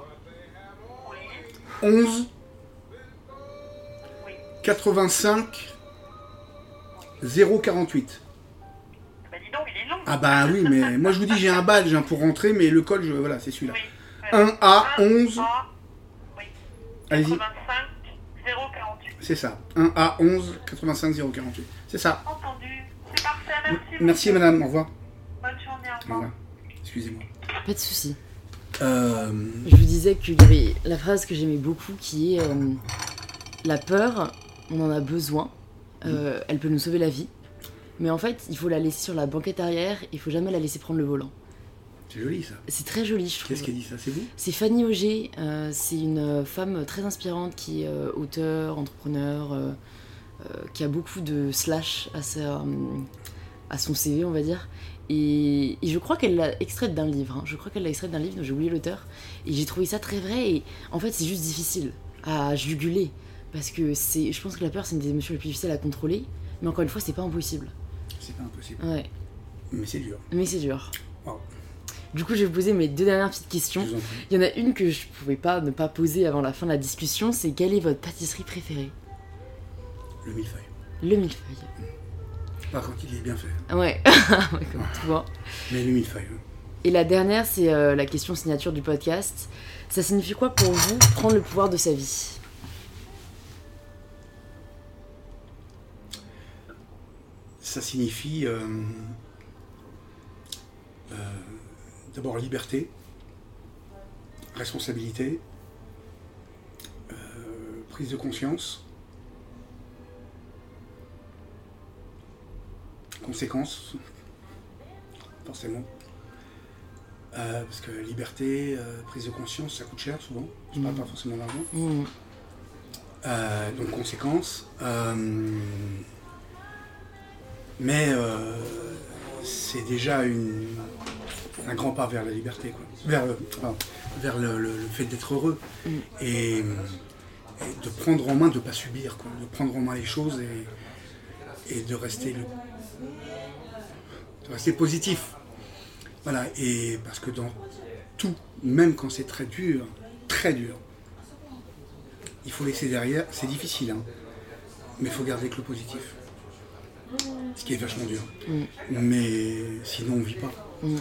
11 85 048. Bah dis donc, il est long. Ah bah oui, mais moi je vous dis j'ai un badge hein, pour rentrer, mais le code, je, voilà, c'est celui-là. Oui. 1A 11, A, oui. allez-y, 85 048. c'est ça. 1A 11 85 048. C'est ça. Entendu. C'est parfait, merci. Merci madame, au revoir. Bonne journée, au Au revoir. revoir. Excusez-moi. Pas de soucis. Euh, Je vous disais qu'il y avait la phrase que j'aimais beaucoup qui est euh, La peur, on en a besoin, Euh, elle peut nous sauver la vie, mais en fait, il faut la laisser sur la banquette arrière, il faut jamais la laisser prendre le volant. c'est joli ça. C'est très joli, je trouve. Qu'est-ce qui a dit ça C'est vous? C'est Fanny Auger, euh, c'est une euh, femme très inspirante qui est euh, auteur, entrepreneur, euh, qui a beaucoup de slash à, sa, à son CV, on va dire. Et, et je crois qu'elle l'a extraite d'un livre. hein. Je crois qu'elle l'a extraite d'un livre, donc j'ai oublié l'auteur. Et j'ai trouvé ça très vrai. Et en fait, c'est juste difficile à juguler. Parce que c'est, je pense que la peur, c'est une des émotions les plus difficiles à contrôler. Mais encore une fois, c'est pas impossible. C'est pas impossible. Ouais. Mais c'est dur. Mais c'est dur. Wow. Du coup, je vais vous poser mes deux dernières petites questions. Il y en a une que je pouvais pas ne pas poser avant la fin de la discussion, c'est quelle est votre pâtisserie préférée? Le millefeuille. Le millefeuille. Pas quand il est bien fait. Ouais, <laughs> Ouais, comme toi. Mais le millefeuille. hein. Et la dernière, c'est euh, la question signature du podcast. Ça signifie quoi pour vous prendre le pouvoir de sa vie? Ça signifie euh, euh, d'abord liberté, responsabilité, euh, prise de conscience, conséquences, forcément. Parce que liberté, prise de conscience, ça coûte cher souvent. Je parle Mhm. pas forcément d'argent. Euh, donc conséquences. Mais euh, c'est déjà une, un grand pas vers la liberté, quoi. vers, le, pardon, vers le, le- le fait d'être heureux Mm. et, et de prendre en main, de ne pas subir, quoi, de prendre en main les choses et, et de rester le, de rester positif. Voilà, et parce que dans tout, même quand c'est très dur, très dur, il faut laisser derrière, c'est difficile, hein, mais il faut garder que le positif. Ce qui est vachement dur. Mm. Mais sinon, on ne vit pas. Mm.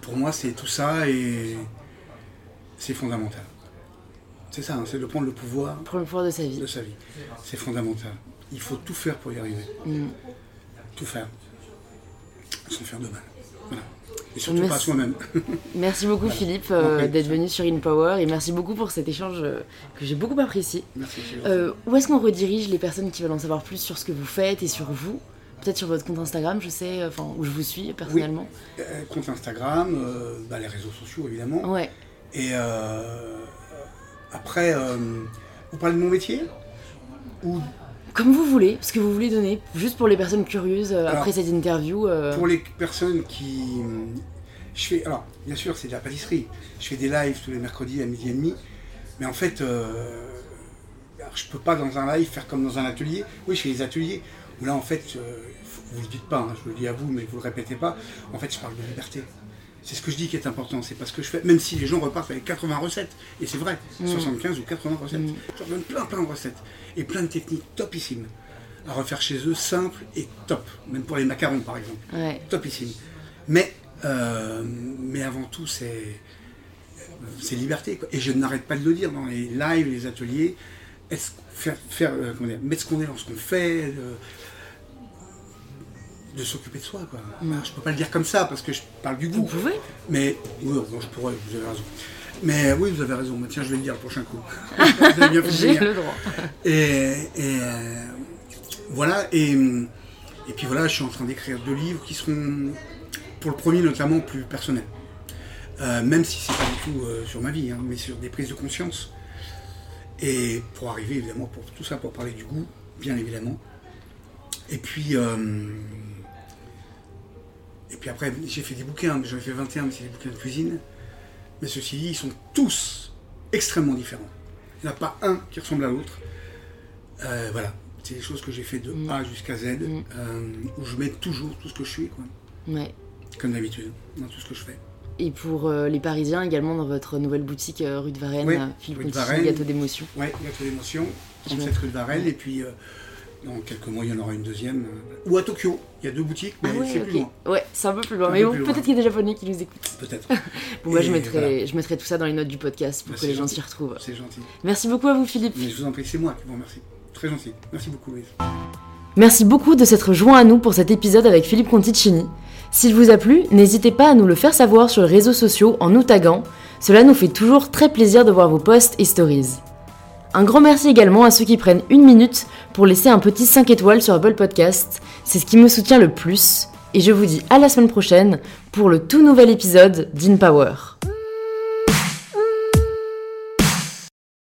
Pour moi, c'est tout ça et c'est fondamental. C'est ça, hein, c'est de prendre le pouvoir Prendre le pouvoir de sa vie. de sa vie. C'est fondamental. Il faut tout faire pour y arriver. Mm. Tout faire. Sans faire de mal. Voilà. Et surtout Merci. pas à soi-même. <laughs> Merci beaucoup Philippe euh, d'être venu sur InPower et merci beaucoup pour cet échange euh, que j'ai beaucoup apprécié. Merci. Euh, où est-ce qu'on redirige les personnes qui veulent en savoir plus sur ce que vous faites et sur vous? Peut-être sur votre compte Instagram, je sais, enfin où je vous suis personnellement. Euh, compte Instagram, euh, bah, les réseaux sociaux évidemment. Ouais. Et euh, après, euh, vous parlez de mon métier? Ou Comme vous voulez, ce que vous voulez donner, juste pour les personnes curieuses euh, Alors, après cette interview. euh, pour les personnes qui. Je fais. Alors, bien sûr, c'est de la pâtisserie. Je fais des lives tous les mercredis à midi et demi. Mais en fait, euh, alors, je peux pas dans un live faire comme dans un atelier. Oui, je fais des ateliers où là, en fait, euh, faut- vous le dites pas, hein, je le dis à vous, mais vous le répétez pas. En fait, je parle de liberté. C'est ce que je dis qui est important, c'est parce que je fais, même si les gens repartent avec 80 recettes, et c'est vrai, 75 ou 80 recettes, je leur donne plein plein de recettes, et plein de techniques topissimes à refaire chez eux, simples et top, même pour les macarons par exemple Ouais. topissime. Mais, euh, mais avant tout, c'est c'est liberté. quoi. Et je n'arrête pas de le dire dans les lives, les ateliers. Est-ce- faire, faire, euh, comment dire, mettre ce qu'on est dans ce qu'on fait, de s'occuper de soi. Quoi. Je peux pas le dire comme ça parce que je parle du Vous goût. pouvez Mais oui, bon, je pourrais, vous avez raison. Mais oui, vous avez raison. Mais Tiens, je vais le dire le prochain coup. <laughs> vous J'ai le droit. Et, et, euh, voilà, et, et puis voilà, je suis en train d'écrire deux livres qui seront, pour le premier notamment, plus personnels. Euh, même si c'est pas du tout euh, sur ma vie, hein, mais sur des prises de conscience. Et pour arriver, évidemment, pour tout ça, pour parler du goût, bien évidemment. Et puis, euh, et puis après, j'ai fait des bouquins, j'en ai fait 21, mais c'est des bouquins de cuisine. Mais ceci dit, ils sont tous extrêmement différents. Il n'y en a pas un qui ressemble à l'autre. Euh, voilà, c'est des choses que j'ai fait de Mm. A jusqu'à Z, Mm. euh, où je mets toujours tout ce que je suis, quoi. Ouais. comme d'habitude, dans tout ce que je fais. Et pour euh, les Parisiens également dans votre nouvelle boutique rue de Varennes, Oui, euh, Philippe Conti, Varennes. gâteau d'émotion. Ouais, gâteau d'émotion, Je 37 rue de Varenne, et puis dans quelques mois, il y en aura une deuxième. euh, ou à Tokyo, il y a deux boutiques, mais Ah ouais, c'est plus loin, Ouais, c'est un peu plus loin. Mais bon, peut-être qu'il y a des Japonais qui nous écoutent. peut-être. <laughs> Bon, bah, je, Et mettrai, voilà. je mettrai tout ça dans les notes du podcast pour Bah, que les gens s'y retrouvent. C'est gentil. Merci beaucoup à vous, Philippe. Mais je vous en prie, c'est moi qui vous remercie. Très gentil. Merci beaucoup, Louise. Merci beaucoup de s'être joint à nous pour cet épisode avec Philippe Conticini. S'il vous a plu, n'hésitez pas à nous le faire savoir sur les réseaux sociaux en nous taguant. Cela nous fait toujours très plaisir de voir vos posts et stories. Un grand merci également à ceux qui prennent une minute pour laisser un petit 5 étoiles sur Apple Podcast. C'est ce qui me soutient le plus. Et je vous dis à la semaine prochaine pour le tout nouvel épisode d'InPower.